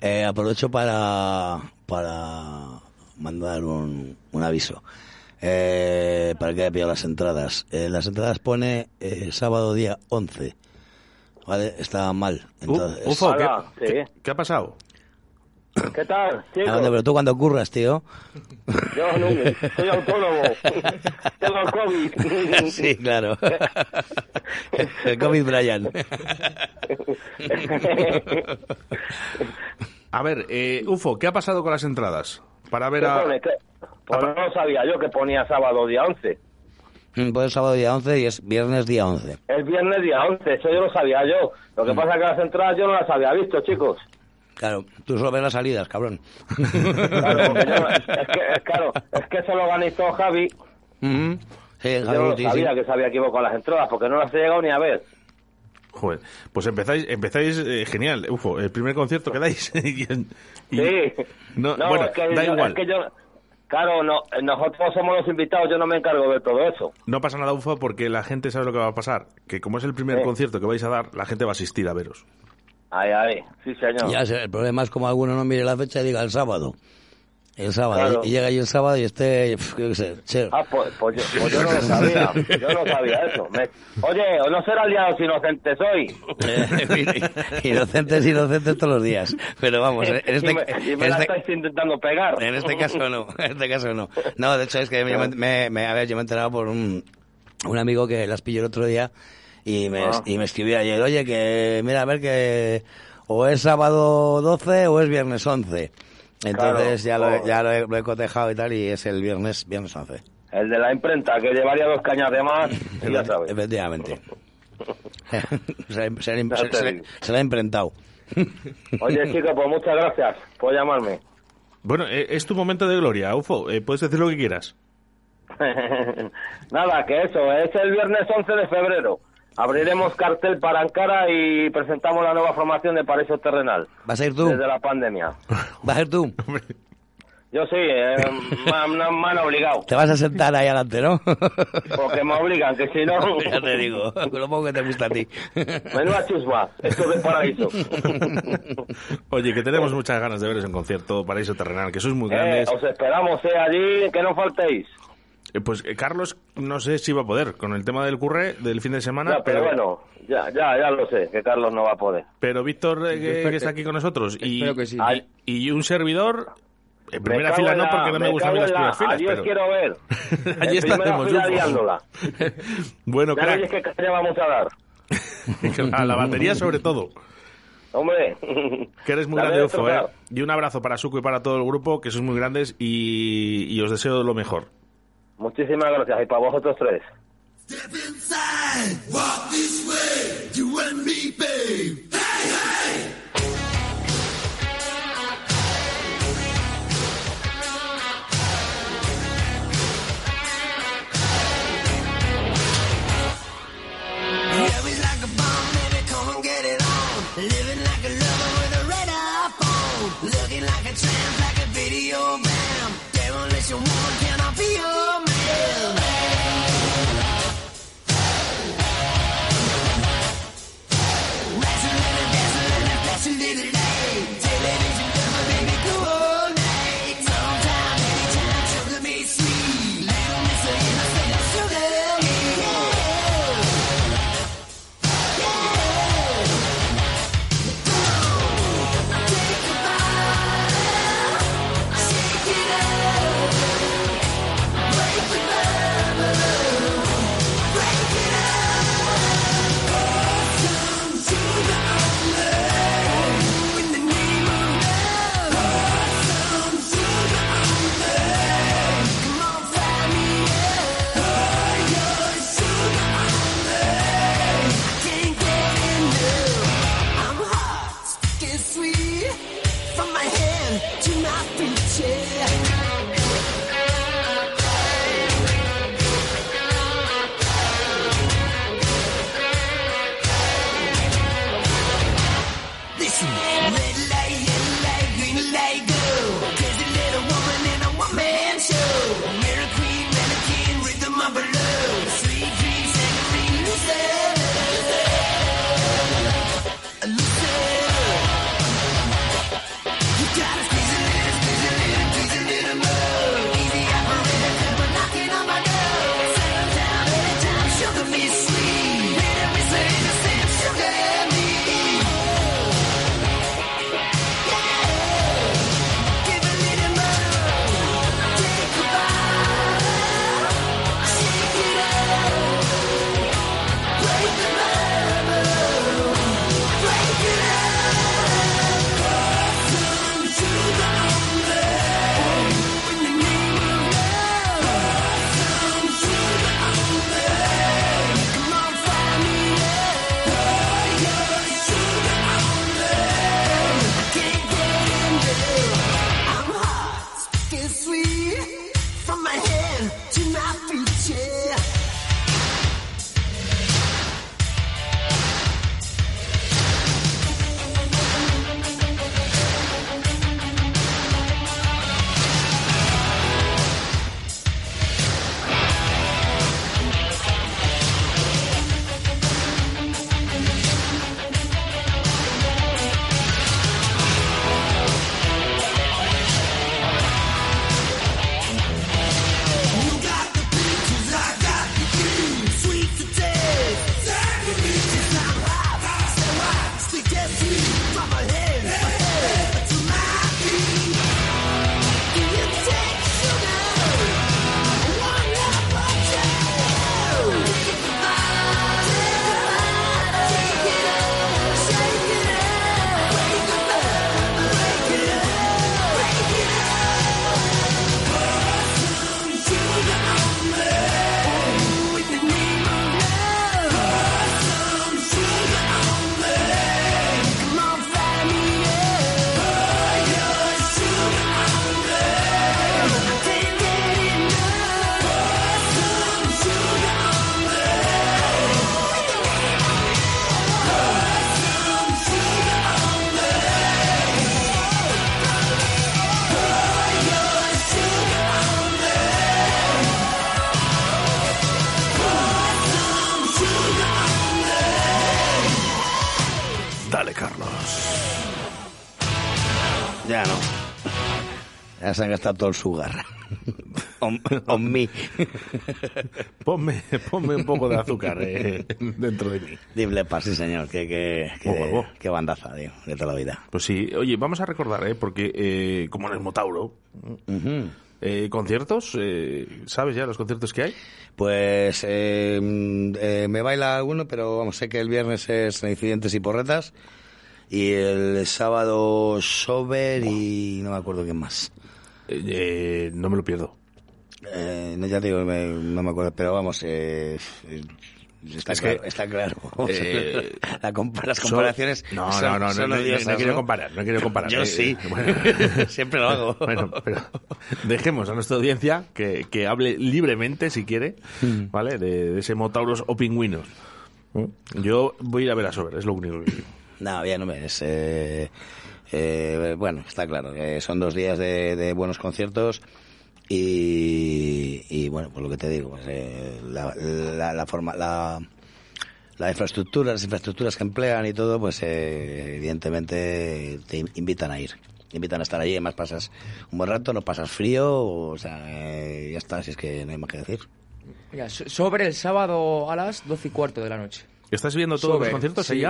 Eh, aprovecho para, para mandar un, un aviso. Eh, para que haya pillado las entradas. En las entradas pone eh, sábado día 11. ¿Vale? Está mal. Entonces, Uh, Ufo, ¿qué, sí. qué- qué ha pasado? ¿Qué tal, Ah, hombre, pero tú cuando curras, tío. Yo no, soy autónomo. *laughs* Tengo el COVID. sí, claro. El COVID Brian. A ver, eh, Ufo, ¿qué ha pasado con las entradas? Para ver ¿Qué a... Pues no lo sabía yo que ponía sábado día 11. Mm, Pues es sábado día 11 y es viernes día 11. Es viernes día 11, eso yo lo sabía yo. Lo Mm. que pasa es que las entradas yo no las había visto, chicos. Claro, tú solo ves las salidas, cabrón. Claro, yo *laughs* es, que, es, claro, es que eso lo organizó Javi. Ujú. Sí, Yo Javi no Ortiz, sí. sabía que se había equivocado las entradas, porque no las he llegado ni a ver. Joder, pues empezáis, empezáis eh, genial. Ufo, el primer concierto que dais. *laughs* y- y- Sí. No, No, bueno, es que da yo- igual. es que yo... Claro, no, nosotros somos los invitados, yo no me encargo de todo eso. No pasa nada, Ufo, porque la gente sabe lo que va a pasar. Que como es el primer Sí. concierto que vais a dar, la gente va a asistir a veros. Ay, ay, sí, señor. Ya sé, el problema es como alguno no mire la fecha y diga el sábado. El sábado. Claro. Y llega ahí el sábado y esté, yo qué sé, che. Ah, pues, pues yo, pues yo no lo sabía, yo no sabía eso. Me- Oye, ¿o no de los inocentes hoy? *laughs* inocentes, inocentes todos los días. Pero vamos, en este, y me, y me en la este- estáis intentando pegar. en este caso no, *laughs* en este caso no. No, de hecho es que me, me, me- a ver, yo me he enterado por un, un amigo que las pilló el otro día y me, Ah. y me escribió ayer, oye, que mira, a ver que o es sábado 12 o es viernes 11. Entonces ya, lo, he- Oh. ya lo he, lo he cotejado y tal y es el viernes, viernes 11. El de la imprenta, que llevaría dos cañas de más, *laughs* y ya sabes. Efectivamente. se, la- se Ya se- se- se ha imprentado. *laughs* Oye, chicos, pues muchas gracias por llamarme. Bueno, eh, es tu momento de gloria, Ufo. eh, puedes decir lo que quieras. *laughs* Nada, que eso, es el viernes 11 de febrero. Abriremos cartel para Ankara y presentamos la nueva formación de Paraíso Terrenal. ¿Vas a ir tú? Desde la pandemia. *laughs* ¿Vas a ir tú? *laughs* Yo sí, eh, me, han- me han obligado. Te vas a sentar ahí adelante, ¿no? Porque me obligan, que si no... *laughs* ya te digo, con lo poco que te gusta a ti. Menuda chusma, esto de paraíso. Oye, que tenemos muchas ganas de veros en concierto Paraíso Terrenal, que sois muy Eh, grandes. os esperamos eh, allí, que no faltéis. Eh, pues eh, Carlos, no sé si va a poder con el tema del curre del fin de semana, Ya, pero bueno, ya, ya, ya lo sé, que Carlos no va a poder. Pero Víctor, eh, que, que está que- aquí con nosotros, y, que sí. y, y un servidor, en Me primera fila en no, la- porque no me, gustan a mí cago las la- primeras filas. Pero- quiero ver. Allí *laughs* En estaremos. *laughs* Bueno, Ya crack, qué caña vamos a dar. *laughs* a la batería sobre todo. Hombre. Que eres muy La grande, Ufo, ¿eh? Y un abrazo para Suco y para todo el grupo, que sois muy grandes y, y os deseo lo mejor. Muchísimas gracias, y para vosotros tres. Walk this way, you and me, babe. Se han gastado todo el sugar. *laughs* on, on me. *laughs* ponme, ponme un poco de azúcar eh, dentro de mí. Dible sí señor. Oh, oh. qué bandaza, tío, de toda la vida. Pues sí, oye, vamos a recordar, ¿eh? porque eh, como en el Motauro, eh, conciertos, eh, ¿sabes ya los conciertos que hay? Pues eh, mm, eh, me baila uno, pero vamos, sé que el viernes es Incidentes y Porretas. Y el sábado Sober y no me acuerdo quién más. Eh, no me lo pierdo. Eh, no, ya digo, me- no me acuerdo, pero vamos, eh, eh, está, Es que, claro, está claro. *laughs* eh, *laughs* La compa- las son- comparaciones No, son- no, no, no, son no, no, odiosas, no quiero comparar, no quiero comparar. Yo Eh, sí, bueno. *laughs* siempre lo hago. Bueno, pero dejemos a nuestra audiencia que, que hable libremente, si quiere, Mm. ¿vale? De, de ese Motauros o pingüinos. Yo voy a ir a ver a Sober, es lo único que digo. No, bien, hombre, es, eh, eh, bueno, está claro, que son dos días de, de buenos conciertos y, y, bueno, pues lo que te digo, pues, eh, la, la, la forma, la, la infraestructura, las infraestructuras que emplean y todo, pues eh, evidentemente te in- invitan a ir. Invitan a estar allí, además pasas un buen rato, no pasas frío, o sea, eh, ya está, si es que no hay más que decir. Mira, sobre el sábado a las 12 y cuarto de la noche. ¿Estás viendo todos los conciertos sí.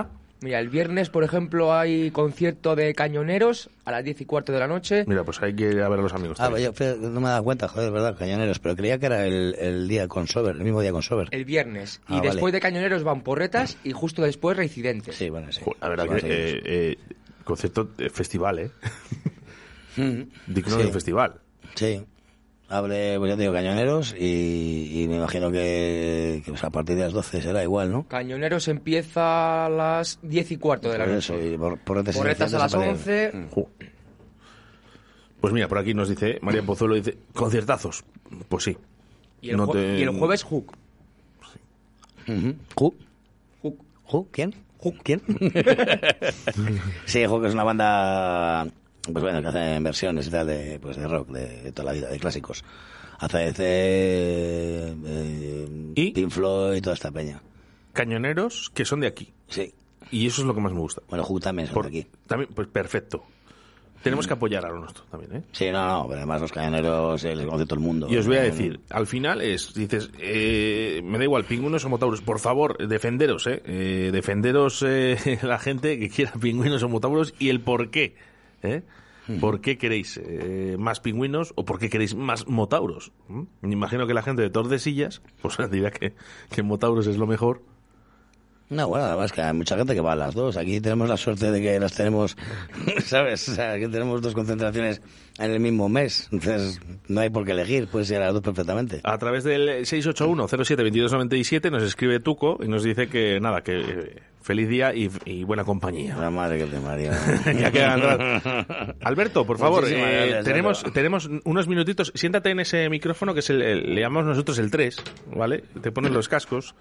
Mira, el viernes, por ejemplo, hay concierto de cañoneros a las 10 y cuarto de la noche. Mira, pues hay que ir a ver a los amigos. Ah, yo no me he dado cuenta, joder, verdad, cañoneros, pero creía que era el, el día con Sober, el mismo día con Sober. El viernes. Y Ah, después vale. de cañoneros van porretas y justo después reincidentes. Sí, bueno, sí. La verdad Sí, que sí. eh, eh, concepto de festival, ¿eh? *laughs* Digno Sí. del festival. Sí. Hable, pues ya te digo, cañoneros y, y me imagino que, que, pues, a partir de las 12 será igual, ¿no? Cañoneros empieza a las 10 y cuarto de la Por noche. eso, y por- Porretas a las inocentes 11. Jo. Pues mira, por aquí nos dice, María Pozuelo dice, conciertazos. Pues sí. Y el, No jue- te- y el jueves Hook. Hook. ¿Ju? ¿Quién? ¿Quién? *laughs* sí, Hook es una banda, pues bueno, que hace versiones y tal de, pues de rock, de, de toda la vida, de clásicos. ACDC, eh, Pink Floyd y toda esta peña. Cañoneros que son de aquí. Sí. Y eso es lo que más me gusta. Bueno, Hook también son de aquí. También, pues perfecto. Tenemos que apoyar a lo nuestro también, ¿eh? Sí, no, no, pero además los cañoneros eh, les conoce todo el mundo. Y os voy a No, decir, al final es, dices, eh, me da igual, pingüinos o motauros, por favor, defenderos, ¿eh? Eh, defenderos eh, *laughs* la gente que quiera pingüinos o motauros y el por qué, ¿eh? ¿Por qué queréis eh, más pingüinos o por qué queréis más motauros? ¿Mm? Me imagino que la gente de Tordesillas, pues *laughs* dirá que, que motauros es lo mejor. No, bueno, además que hay mucha gente que va a las dos. Aquí tenemos la suerte de que las tenemos, *laughs* ¿sabes? O sea, que tenemos dos concentraciones en el mismo mes. Entonces, no hay por qué elegir, puedes ir a las dos perfectamente. A través del 681-07-2297 nos escribe Tuco y nos dice que nada, que eh, feliz día y, y buena compañía. La madre que te María. *laughs* Ya queda. Alberto, por favor, eh, tenemos, tenemos unos minutitos. Siéntate en ese micrófono que es el, el- le llamamos nosotros el 3, ¿vale? Te pones los cascos.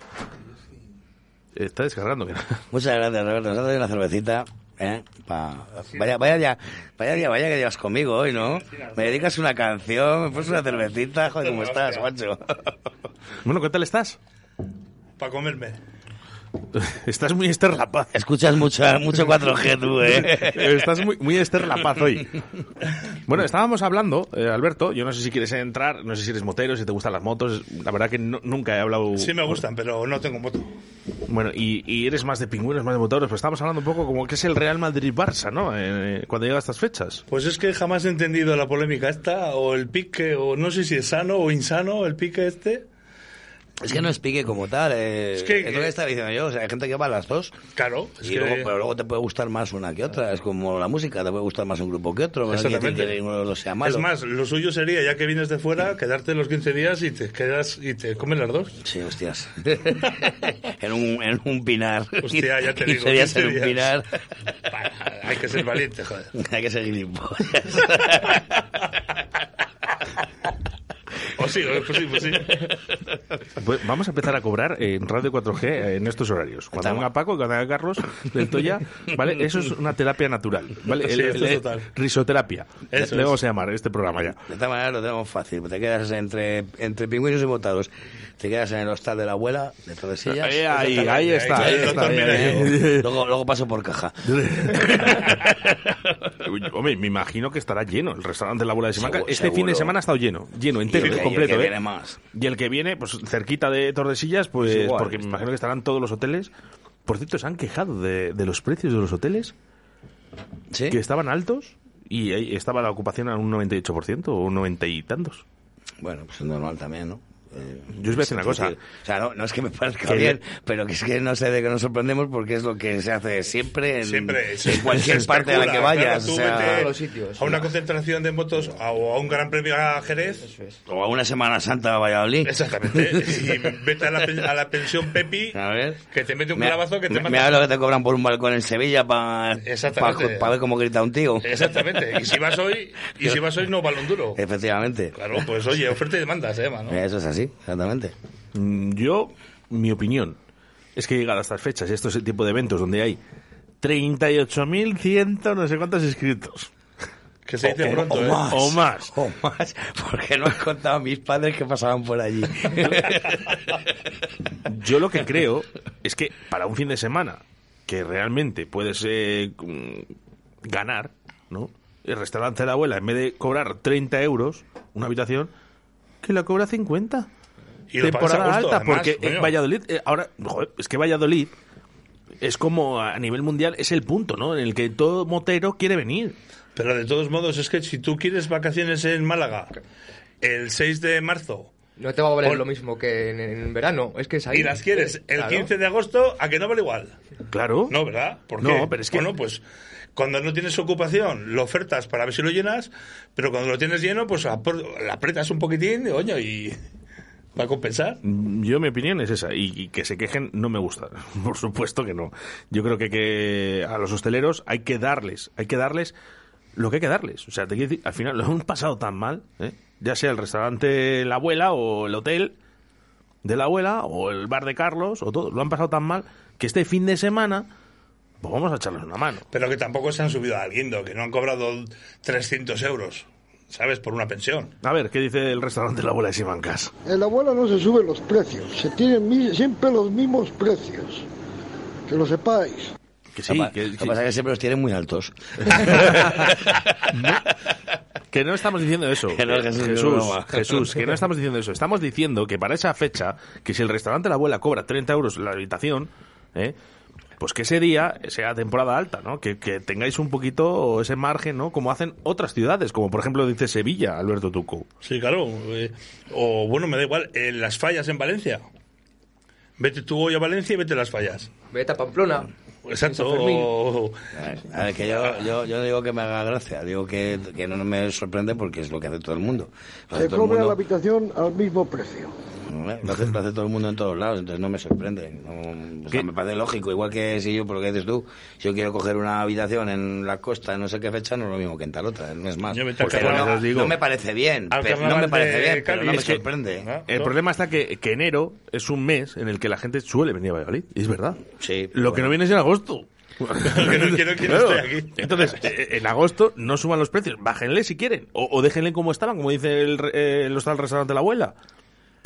Está descargando. mira. Muchas gracias, Roberto. Nos ha traído una cervecita. ¿eh? Pa- Vaya, vaya ya, vaya ya, vaya que llevas conmigo hoy, ¿no? Me dedicas una canción, me pones una cervecita, joder, ¿cómo *laughs* estás, macho? Bueno, ¿qué tal estás? Para comerme. *laughs* Estás muy Esther La Paz. Escuchas mucho, mucho 4G tú, ¿eh? *laughs* Estás muy, muy Esther La Paz hoy. Bueno, estábamos hablando, eh, Alberto, yo no sé si quieres entrar, no sé si eres motero, si te gustan las motos, la verdad que no- nunca he hablado... Sí me gustan, pero no tengo moto. Bueno, y, y eres más de pingüinos, más de motores, pero estábamos hablando un poco como que es el Real Madrid-Barça, ¿no? Eh, cuando llega a estas fechas. Pues es que jamás he entendido la polémica esta, o el pique, o no sé si es sano o insano el pique este. Es que no es pique como tal, eh, Es es, que- lo que estaba diciendo yo, o sea, hay gente que va a las dos. Claro, es Y que- luego, pero luego te puede gustar más una que otra, es como la música, te puede gustar más un grupo que otro, no Exactamente. que ninguno de los sea malo. Es más, lo suyo sería, ya que vienes de fuera, quedarte los 15 días y te quedas y te comes las dos. Sí, hostias. *laughs* en, un, en un pinar. Hostia, ya te *laughs* 15 digo, 15 en un pinar. Hay que ser valiente, joder. *laughs* Hay que ser gilipollas. O *laughs* sí, o- pues sí, pues sí. Pues vamos a empezar a cobrar en Radio 4G en estos horarios. Cuando venga Paco cuando venga Carlos del Toya, ¿vale? *laughs* Eso es una terapia natural, ¿vale? Sí, esto es total. risoterapia. Eso Le es. vamos a llamar este programa ya. De esta manera lo tenemos fácil. Te quedas entre, entre pingüinos y botados. Te quedas en el hostal de la abuela, de Tordesillas. Ahí, ahí, ahí está, ahí está, ahí, ahí. Luego, luego paso por caja. *laughs* hombre, me imagino que estará lleno el restaurante La Bola de Simancas. Seguro, Este fin de semana ha estado lleno, lleno, entero, Y el que- completo. y el que eh. viene más. Y el que viene, pues cerquita de Tordesillas, pues igual, porque me imagino que estarán todos los hoteles. Por cierto, se han quejado de, de los precios de los hoteles, ¿Sí? que estaban altos y estaba la ocupación a un 98% o un 90 y tantos. Bueno, pues es normal también, ¿no? Eh, Yo os voy a decir una cosa. O sea, no, no es que me parezca Que- bien, pero que es que no sé de qué nos sorprendemos porque es lo que se hace siempre en, Siempre. en cualquier *laughs* parte a la que vayas. claro, o tú sea, vete todos los sitios. A una concentración de motos a- o a un gran premio a Jerez. o a una Semana Santa a Valladolid. Exactamente. *laughs* Y vete a la, pen- a la pensión Pepi, A ver. que te mete un Mira- clavazo que te mira mata. lo que te cobran por un balcón en Sevilla para Exactamente. ver cómo grita un tío. Exactamente. Y si vas hoy, y si vas hoy no balón duro. Efectivamente. Claro, pues oye, oferta y demanda se llama, ¿no? Eso es así, exactamente. Mm, Yo, mi opinión, es que llegado a estas fechas y estos tipo de eventos donde hay 38.100 no sé cuántos inscritos. Que se dice O- pronto, o ¿eh? más. O más. O más, porque no han contado a mis padres que pasaban por allí. Yo lo que creo es que para un fin de semana que realmente puedes eh, mm, ganar, ¿no? El restaurante de la abuela, en vez de cobrar 30 euros una habitación, que la cobra 50. Y lo pagas a Temporada alta, además, porque en. Valladolid, eh, ahora, joder, es que Valladolid es como a nivel mundial, es el punto, ¿no? En el que todo motero quiere venir. Pero de todos modos, es que si tú quieres vacaciones en Málaga el 6 de marzo No te va a valer Por- lo mismo que en, en verano. Es que es ahí. y las quieres el Claro. 15 de agosto, ¿a que no vale igual? Claro. No, ¿verdad? ¿Por No, qué? pero es que- Bueno, pues cuando no tienes ocupación, lo ofertas para ver si lo llenas, pero cuando lo tienes lleno, pues la apretas un poquitín, oño, y va a compensar. Yo mi opinión es esa y, y que se quejen no me gusta, *laughs* por supuesto que no. Yo creo que, que a los hosteleros hay que darles, hay que darles lo que hay que darles. O sea, te quiero decir, al final lo han pasado tan mal, ¿eh? ya sea el restaurante La Abuela o el hotel de la abuela o el bar de Carlos o todo, lo han pasado tan mal que este fin de semana pues vamos a echarles una mano. Pero que tampoco se han subido al guindo, que no han cobrado 300 euros, ¿sabes? Por una pensión. A ver, ¿qué dice el restaurante La Abuela de Simancas? En la abuela no se suben los precios, se tienen siempre los mismos precios. Que lo sepáis. Que Lo sí, que, lo que pasa es que siempre los tienen muy altos. *laughs* Que no estamos diciendo eso. *laughs* Que no, Jesús, Jesús, que no estamos diciendo eso. Estamos diciendo que para esa fecha, que si el restaurante La Abuela cobra 30 euros la habitación, ¿eh? Pues que ese día sea temporada alta, ¿no? Que, que tengáis un poquito ese margen, ¿no? Como hacen otras ciudades, como por ejemplo dice Sevilla, Alberto Tuco. Sí, claro. eh, o bueno, me da igual, en las fallas en Valencia. Vete tú hoy a Valencia y vete a las fallas. Vete a Pamplona. Exacto. O- A ver, que yo, yo, yo digo que me haga gracia, digo que, que no me sorprende porque es lo que hace todo el mundo. Se todo el cobra la habitación al mismo precio. Lo, hace, lo hace todo el mundo en todos lados, entonces no me sorprende. No, o sea, me parece lógico, igual que si yo, por lo que dices tú, si yo quiero coger una habitación en la costa en no sé qué fecha, no es lo mismo que en tal otra, no es más. Yo me tengo Pero que- no, digo. no me parece bien, pero- no me parece de bien, pero no me que- sorprende. El problema está que, que enero es un mes en el que la gente suele venir a Valladolid, y es verdad. Sí, Lo que no viene es en agosto. *laughs* que no quiero que no Claro. esté aquí. Entonces, eh, en agosto no suban los precios, bájenle si quieren, o, o déjenle como estaban, como dice el, re- eh, el hostal restaurante La Abuela.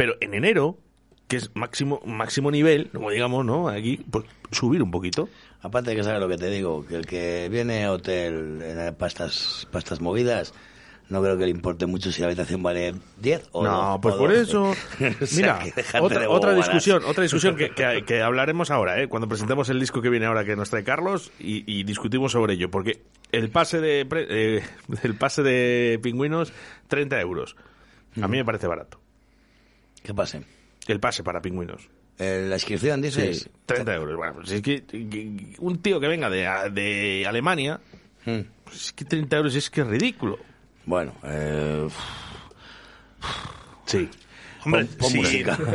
Pero en enero, que es máximo máximo nivel, como digamos, ¿no? Aquí, pues subir un poquito. Aparte que sabes lo que te digo, que el que viene a hotel en pastas, pastas movidas, no creo que le importe mucho si la habitación vale 10 o no, do- pues o por 12. eso. *laughs* O sea, Mira, otra, de otra discusión, otra discusión que, que- que hablaremos ahora, ¿eh? cuando presentemos el disco que viene ahora que nos trae Carlos y, y discutimos sobre ello, porque el pase de pre- eh, *laughs* el pase de pingüinos 30 euros. A mí me parece barato. ¿Qué pase? El pase para pingüinos. Eh, ¿La inscripción dices? Sí, 30 euros. Bueno, pues es que, que- un tío que venga de, de Alemania, Mm. pues es que 30 euros es que es ridículo. Bueno, eh, Sí. Hombre, pon- pon sí. música. *laughs*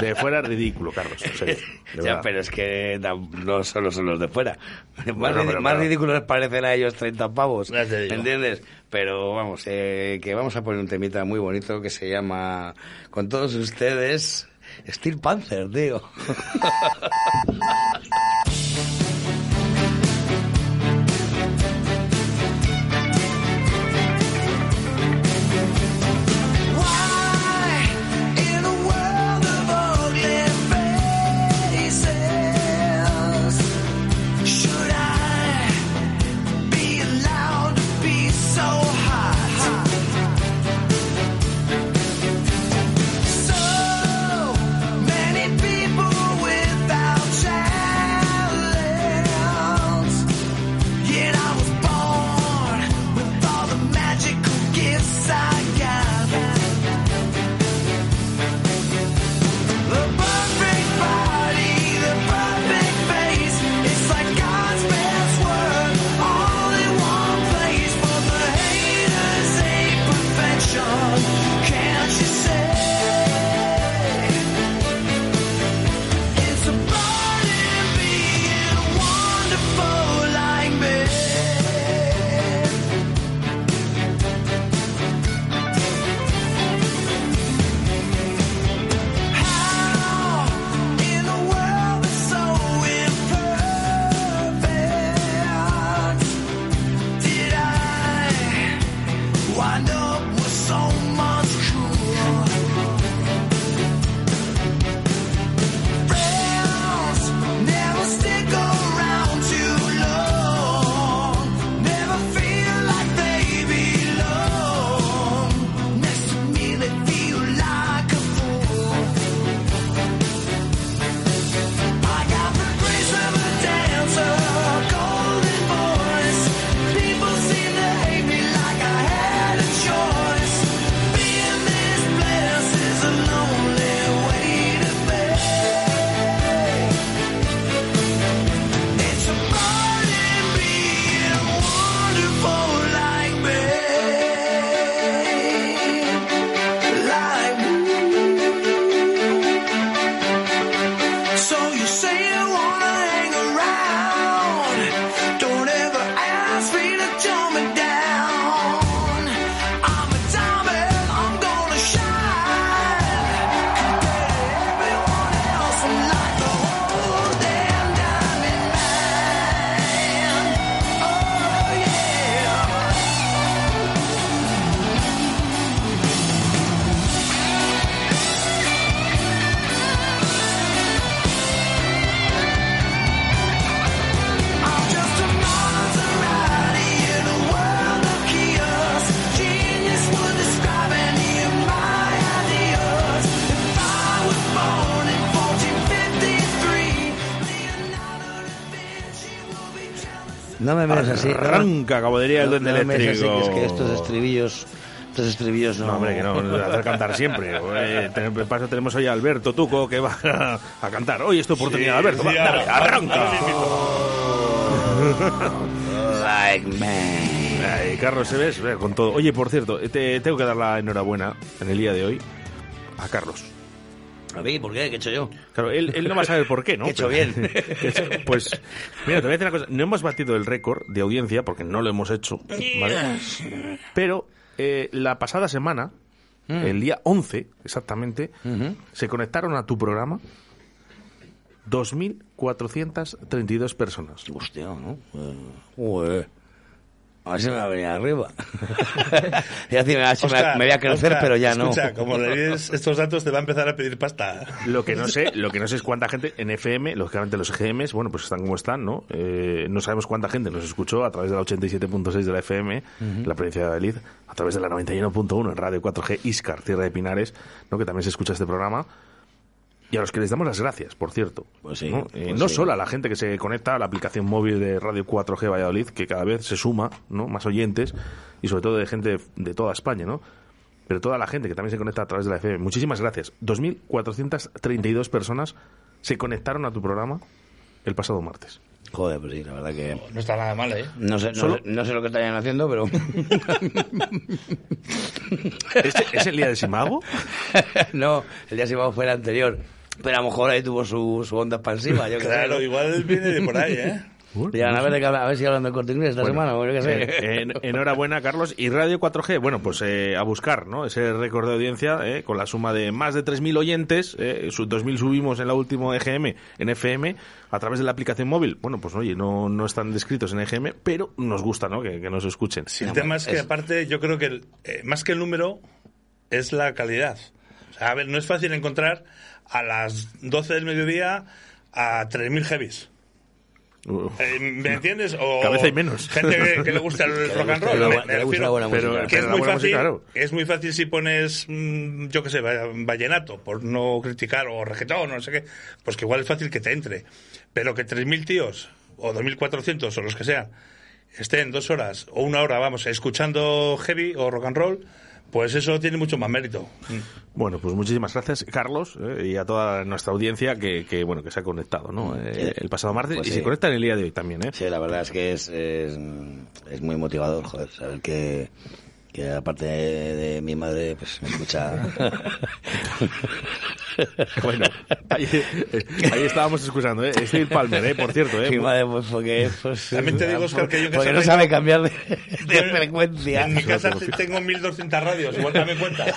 De fuera ridículo, Carlos. serio, de ya, pero es que no solo son los de fuera. Más, Bueno, ridi- pero- más pero- ridículos les parecen a ellos 30 pavos. ¿Entiendes? Pero vamos, eh, que vamos a poner un temita muy bonito que se llama Con todos ustedes Steel Panther, tío. *laughs* No me mires así. no. Arranca, caballería del No- duende no me mires así, eléctrico. que es que estos estribillos, estos estribillos no. No, hombre, que no, no, hacer cantar siempre. *laughs* Eh, paso tenemos hoy a Alberto Tuco que va a, *laughs* a cantar. Hoy es tu oportunidad, Alberto. Va, sí, dale, arranca. Like man. Ay, Carlos, ¿se ves? Ve, Con todo. Oye, por cierto, te tengo que dar la enhorabuena en el día de hoy a Carlos. A mí, ¿por qué? ¿Qué he hecho yo? Claro, él, él no va a saber por qué, ¿no? *laughs* He hecho bien. *laughs* Pues, mira, te voy a decir una cosa. No hemos batido el récord de audiencia porque no lo hemos hecho, ¿vale? Pero eh, la pasada semana, Mm. el día 11 exactamente, se conectaron a tu programa 2.432 personas. Hostia, ¿no? Ué. A ver si me va a venir arriba. *laughs* ya me, va- Oscar, me voy a crecer, Oscar, pero ya no. Escucha, como le des estos datos, te va a empezar a pedir pasta. Lo que no sé, lo que no sé es cuánta gente en FM, lógicamente los GMs, bueno, pues están como están, ¿no? Eh, no sabemos cuánta gente nos escuchó a través de la 87.6 de la FM, Ujú. la provincia de Valladolid, a través de la 91.1 en Radio 4G Iscar, Tierra de Pinares, ¿no? Que también se escucha este programa. Y a los que les damos las gracias, por cierto. Pues sí, ¿no? Eh, pues no sí. solo a la gente que se conecta a la aplicación móvil de Radio 4G Valladolid, que cada vez se suma, ¿no? Más oyentes, y sobre todo de gente de toda España, ¿no? Pero toda la gente que también se conecta a través de la FM. Muchísimas gracias. 2.432 personas se conectaron a tu programa el pasado martes. Joder, pues sí, la verdad que... No está nada mal, ¿eh? No sé, no, Solo- sé, no sé lo que estarían haciendo, pero... *laughs* ¿Este es el día de Simago? *laughs* no, el día Simago fue el anterior. Pero a lo mejor ahí tuvo su, su onda expansiva, yo Claro, igual viene de por ahí, ¿eh? Dirán, a ver, de qué habla- a ver si hablan de corte inglés esta Bueno, semana, o yo qué sé. eh, en- enhorabuena, Carlos. Y Radio 4G, bueno, pues eh, a buscar, ¿no? Ese récord de audiencia, eh, con la suma de más de 3.000 oyentes, eh, su- 2.000 subimos en la última EGM, en FM, a través de la aplicación móvil. Bueno, pues oye, no, no están descritos en EGM, pero nos gusta, ¿no? Que, que nos escuchen. El tema es que, aparte, yo creo que el- eh, más que el número, es la calidad. O sea, a ver, no es fácil encontrar a las 12 del mediodía a 3.000 heavies. Eh, ¿Me entiendes? O Cabeza y menos. Gente que, que le gusta el *laughs* rock and roll. me- buena- me refiero Pero- que es muy buena fácil, música, claro. es muy fácil si pones, mm, yo qué sé, va- vallenato, por no criticar, o reggaetón, o no sé qué, pues que igual es fácil que te entre. Pero que 3.000 tíos, o 2.400, o los que sean, estén dos horas o una hora, vamos, escuchando heavy o rock and roll, pues eso tiene mucho más mérito. Bueno, pues muchísimas gracias, Carlos, eh, y a toda nuestra audiencia que, que, bueno, que se ha conectado, ¿no? Eh, el pasado martes Pues y sí. se conecta en el día de hoy también, ¿eh? Sí, la verdad es que es, es, es muy motivador, joder, saber que, que aparte de, de mi madre, pues me escucha. *laughs* Bueno, ahí, eh, ahí estábamos escuchando, ¿eh? Steve Palmer, ¿eh? Por cierto, ¿eh? Mi madre, pues porque. Pues, También te digo, Oscar, que yo en Porque casa no sabe cambiar de, *laughs* de Yo- frecuencia. En mi casa te- tengo 1.200 radios, igual dame cuenta. *laughs*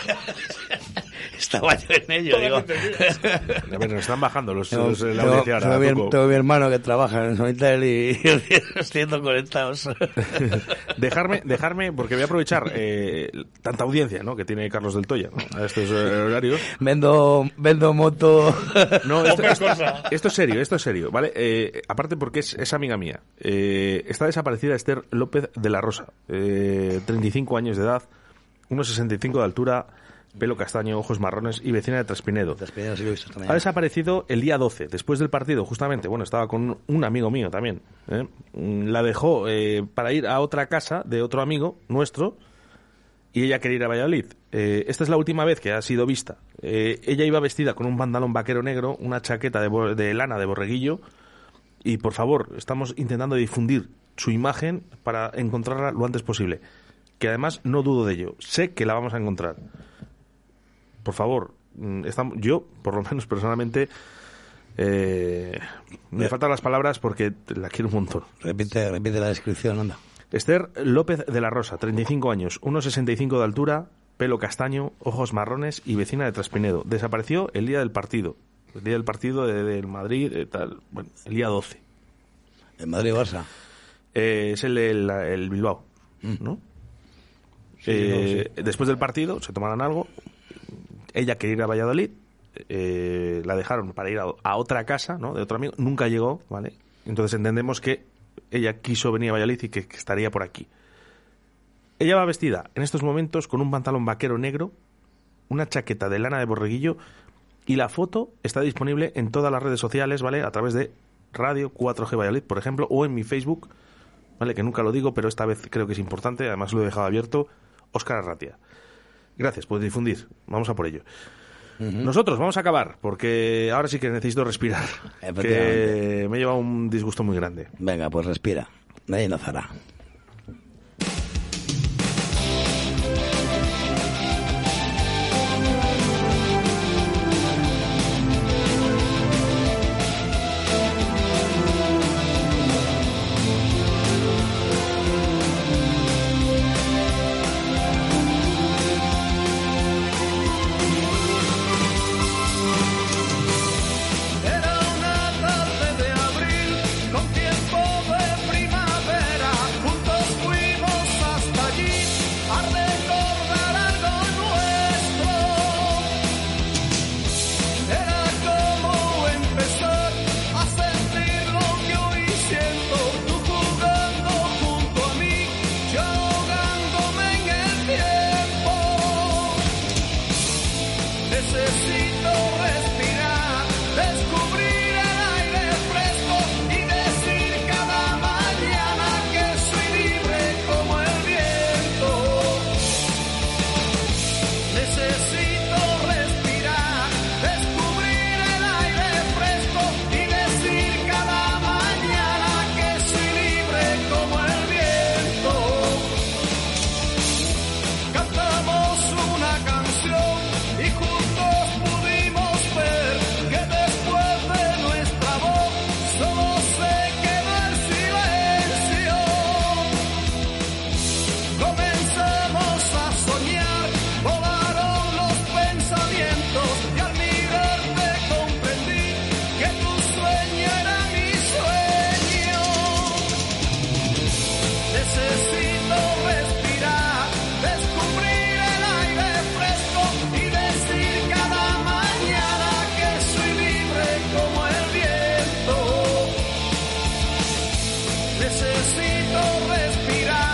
Estaba yo en ello, digo. *laughs* A ver, nos están bajando los, Tengo, los- la tengo- audiencia ahora, tengo mi, tengo mi hermano que trabaja en Sonitel y *laughs* los siento conectados. *laughs* dejarme, dejarme, porque voy a aprovechar eh, tanta audiencia ¿no? que tiene Carlos del Toya ¿no? a estos eh, horarios. Vendo, vendo moto. No, esto, esto- esto es serio, esto es serio, ¿vale? Eh, aparte porque es, es amiga mía. Eh, está desaparecida Esther López de la Rosa, eh, 35 años de edad, 1,65 de altura, pelo castaño, ojos marrones y vecina de Traspinedo. Traspinedo sí lo he visto también. Ha desaparecido el día 12, después del partido, justamente. Bueno, estaba con un amigo mío también. ¿eh? Mm, La dejó eh, para ir a otra casa de otro amigo nuestro y ella quería ir a Valladolid. Eh, esta es la última vez que ha sido vista. Eh, ella iba vestida con un pantalón vaquero negro, una chaqueta de, de lana de borreguillo y, por favor, estamos intentando difundir su imagen para encontrarla lo antes posible. Que además no dudo de ello. Sé que la vamos a encontrar por favor, mm, estamos, yo, por lo menos personalmente, eh, me faltan las palabras porque la quiero un montón. Repite, repite la descripción, anda. Esther López de la Rosa, 35 años, 1,65 de altura, pelo castaño, ojos marrones y vecina de Traspinedo. Desapareció el día del partido. El día del partido de- del Madrid, eh, tal, bueno, el día 12. El Madrid-Barça. Eh, es el el Bilbao, ¿no? Eh, Después del partido se tomaron algo. Ella quería ir a Valladolid. eh, la dejaron para ir a, otra casa, ¿no? De otro amigo. Nunca llegó, ¿vale? Entonces entendemos que ella quiso venir a Valladolid y que, que estaría por aquí. Ella va vestida en estos momentos con un pantalón vaquero negro, una chaqueta de lana de borreguillo y la foto está disponible en todas las redes sociales, ¿vale? A través de Radio 4G Valladolid, por ejemplo, o en mi Facebook ¿vale? Que nunca lo digo, pero esta vez creo que es importante, además lo he dejado abierto, Óscar Arratia. Gracias por difundir, vamos a por ello. Nosotros vamos a acabar, porque ahora sí que necesito respirar, que me lleva un disgusto muy grande. Venga, pues respira. Nadie nazará. Era Necesito respirar,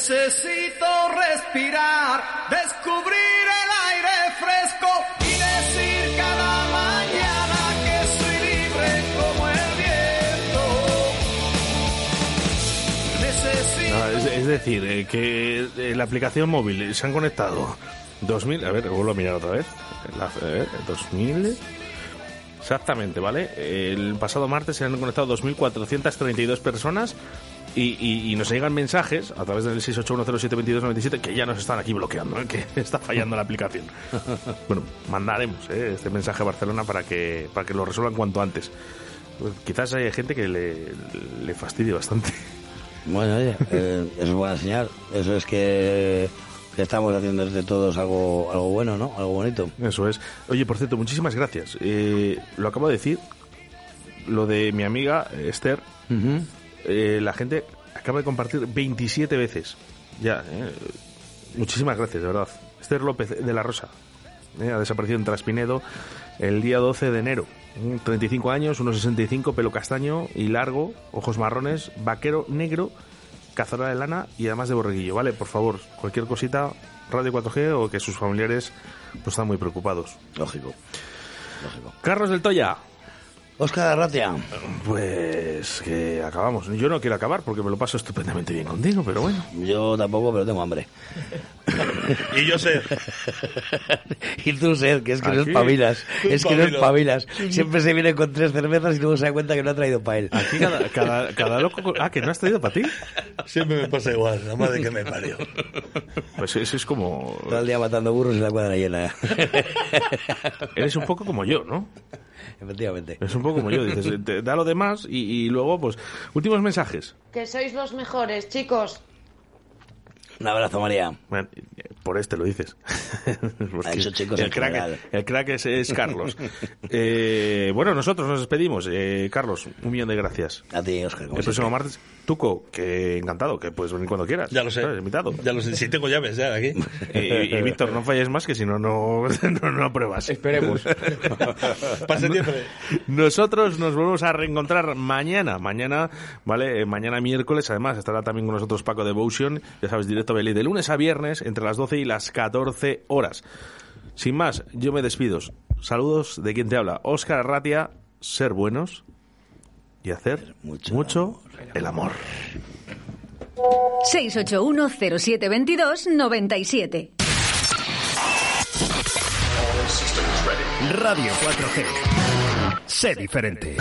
Necesito respirar, descubrir el aire fresco y decir cada mañana que soy libre como el viento. Necesito Nada, es, es decir, eh, que eh, la aplicación móvil eh, se han conectado 2000, a ver, vuelvo a mirar otra vez. La, eh, 2000 Exactamente, ¿vale? El pasado martes se han conectado 2.432 personas y, y- y nos llegan mensajes a través del 681072297 que ya nos están aquí bloqueando, ¿eh? *laughs* que está fallando la aplicación. *laughs* Bueno, mandaremos ¿eh? este mensaje a Barcelona para que, para que lo resuelvan cuanto antes. Pues quizás hay gente que le, le fastidie bastante. Bueno, oye, eh, es buena señal. Eso es que, que estamos haciendo entre todos algo, algo bueno, ¿no? Algo bonito. Eso es. Oye, por cierto, muchísimas gracias. Eh, lo acabo de decir, lo de mi amiga eh, Esther, eh, la gente acaba de compartir 27 veces. Ya, eh, muchísimas gracias, de verdad. Esther López de la Rosa eh, ha desaparecido en Traspinedo el día 12 de enero. Mm, 35 años, 1,65, pelo castaño y largo, ojos marrones, vaquero negro, cazadora de lana y además de borreguillo, ¿vale? Por favor, cualquier cosita, Radio 4G o que sus familiares pues están muy preocupados. Lógico. Carlos del Toya. Oscar Arratia. Pues que acabamos. Yo no quiero acabar porque me lo paso estupendamente bien contigo, pero bueno. Yo tampoco, pero tengo hambre. *laughs* Y yo sé. *laughs* y tú, Sed, que es que no Aquí. espabilas. Tú Es que no espabilas. Siempre se viene con tres cervezas y luego se da cuenta que no ha traído para él. Aquí cada, cada, cada loco... Ah, que no has traído para ti. Siempre me pasa igual, la madre que me parió. Pues eso es como... Todo el día matando burros y la cuadra llena. Eres un poco como yo, ¿no? *laughs* Efectivamente. Es un poco como yo. Dices, *laughs* te da lo demás y, y luego, pues, últimos mensajes. Que sois los mejores, chicos. Un abrazo, María. Bueno, por este lo dices. *laughs* Chicos el, crack, general. el crack es, es Carlos. *laughs* Eh, bueno, nosotros nos despedimos. Eh, Carlos, un millón de gracias. A ti, Oscar. El próximo martes, Tuco, que encantado, que puedes venir cuando quieras. Ya lo sé. Invitado. Ya lo sé. Si tengo llaves ya de aquí. *laughs* Y, y- y, Víctor, no falles más que si no, no, no, no apruebas. Esperemos. Para septiembre. Nosotros nos volvemos a reencontrar mañana. Mañana, ¿vale? Eh, mañana miércoles, además, estará también con nosotros Paco Devotion. Ya sabes, directo Belí, de lunes a viernes, entre las 12 y las 14 horas. Sin más, yo me despido. Saludos de quien te habla. Óscar Arratia, ser buenos y hacer mucho, el amor. 681-0722-97. Radio 4G. Sé diferente.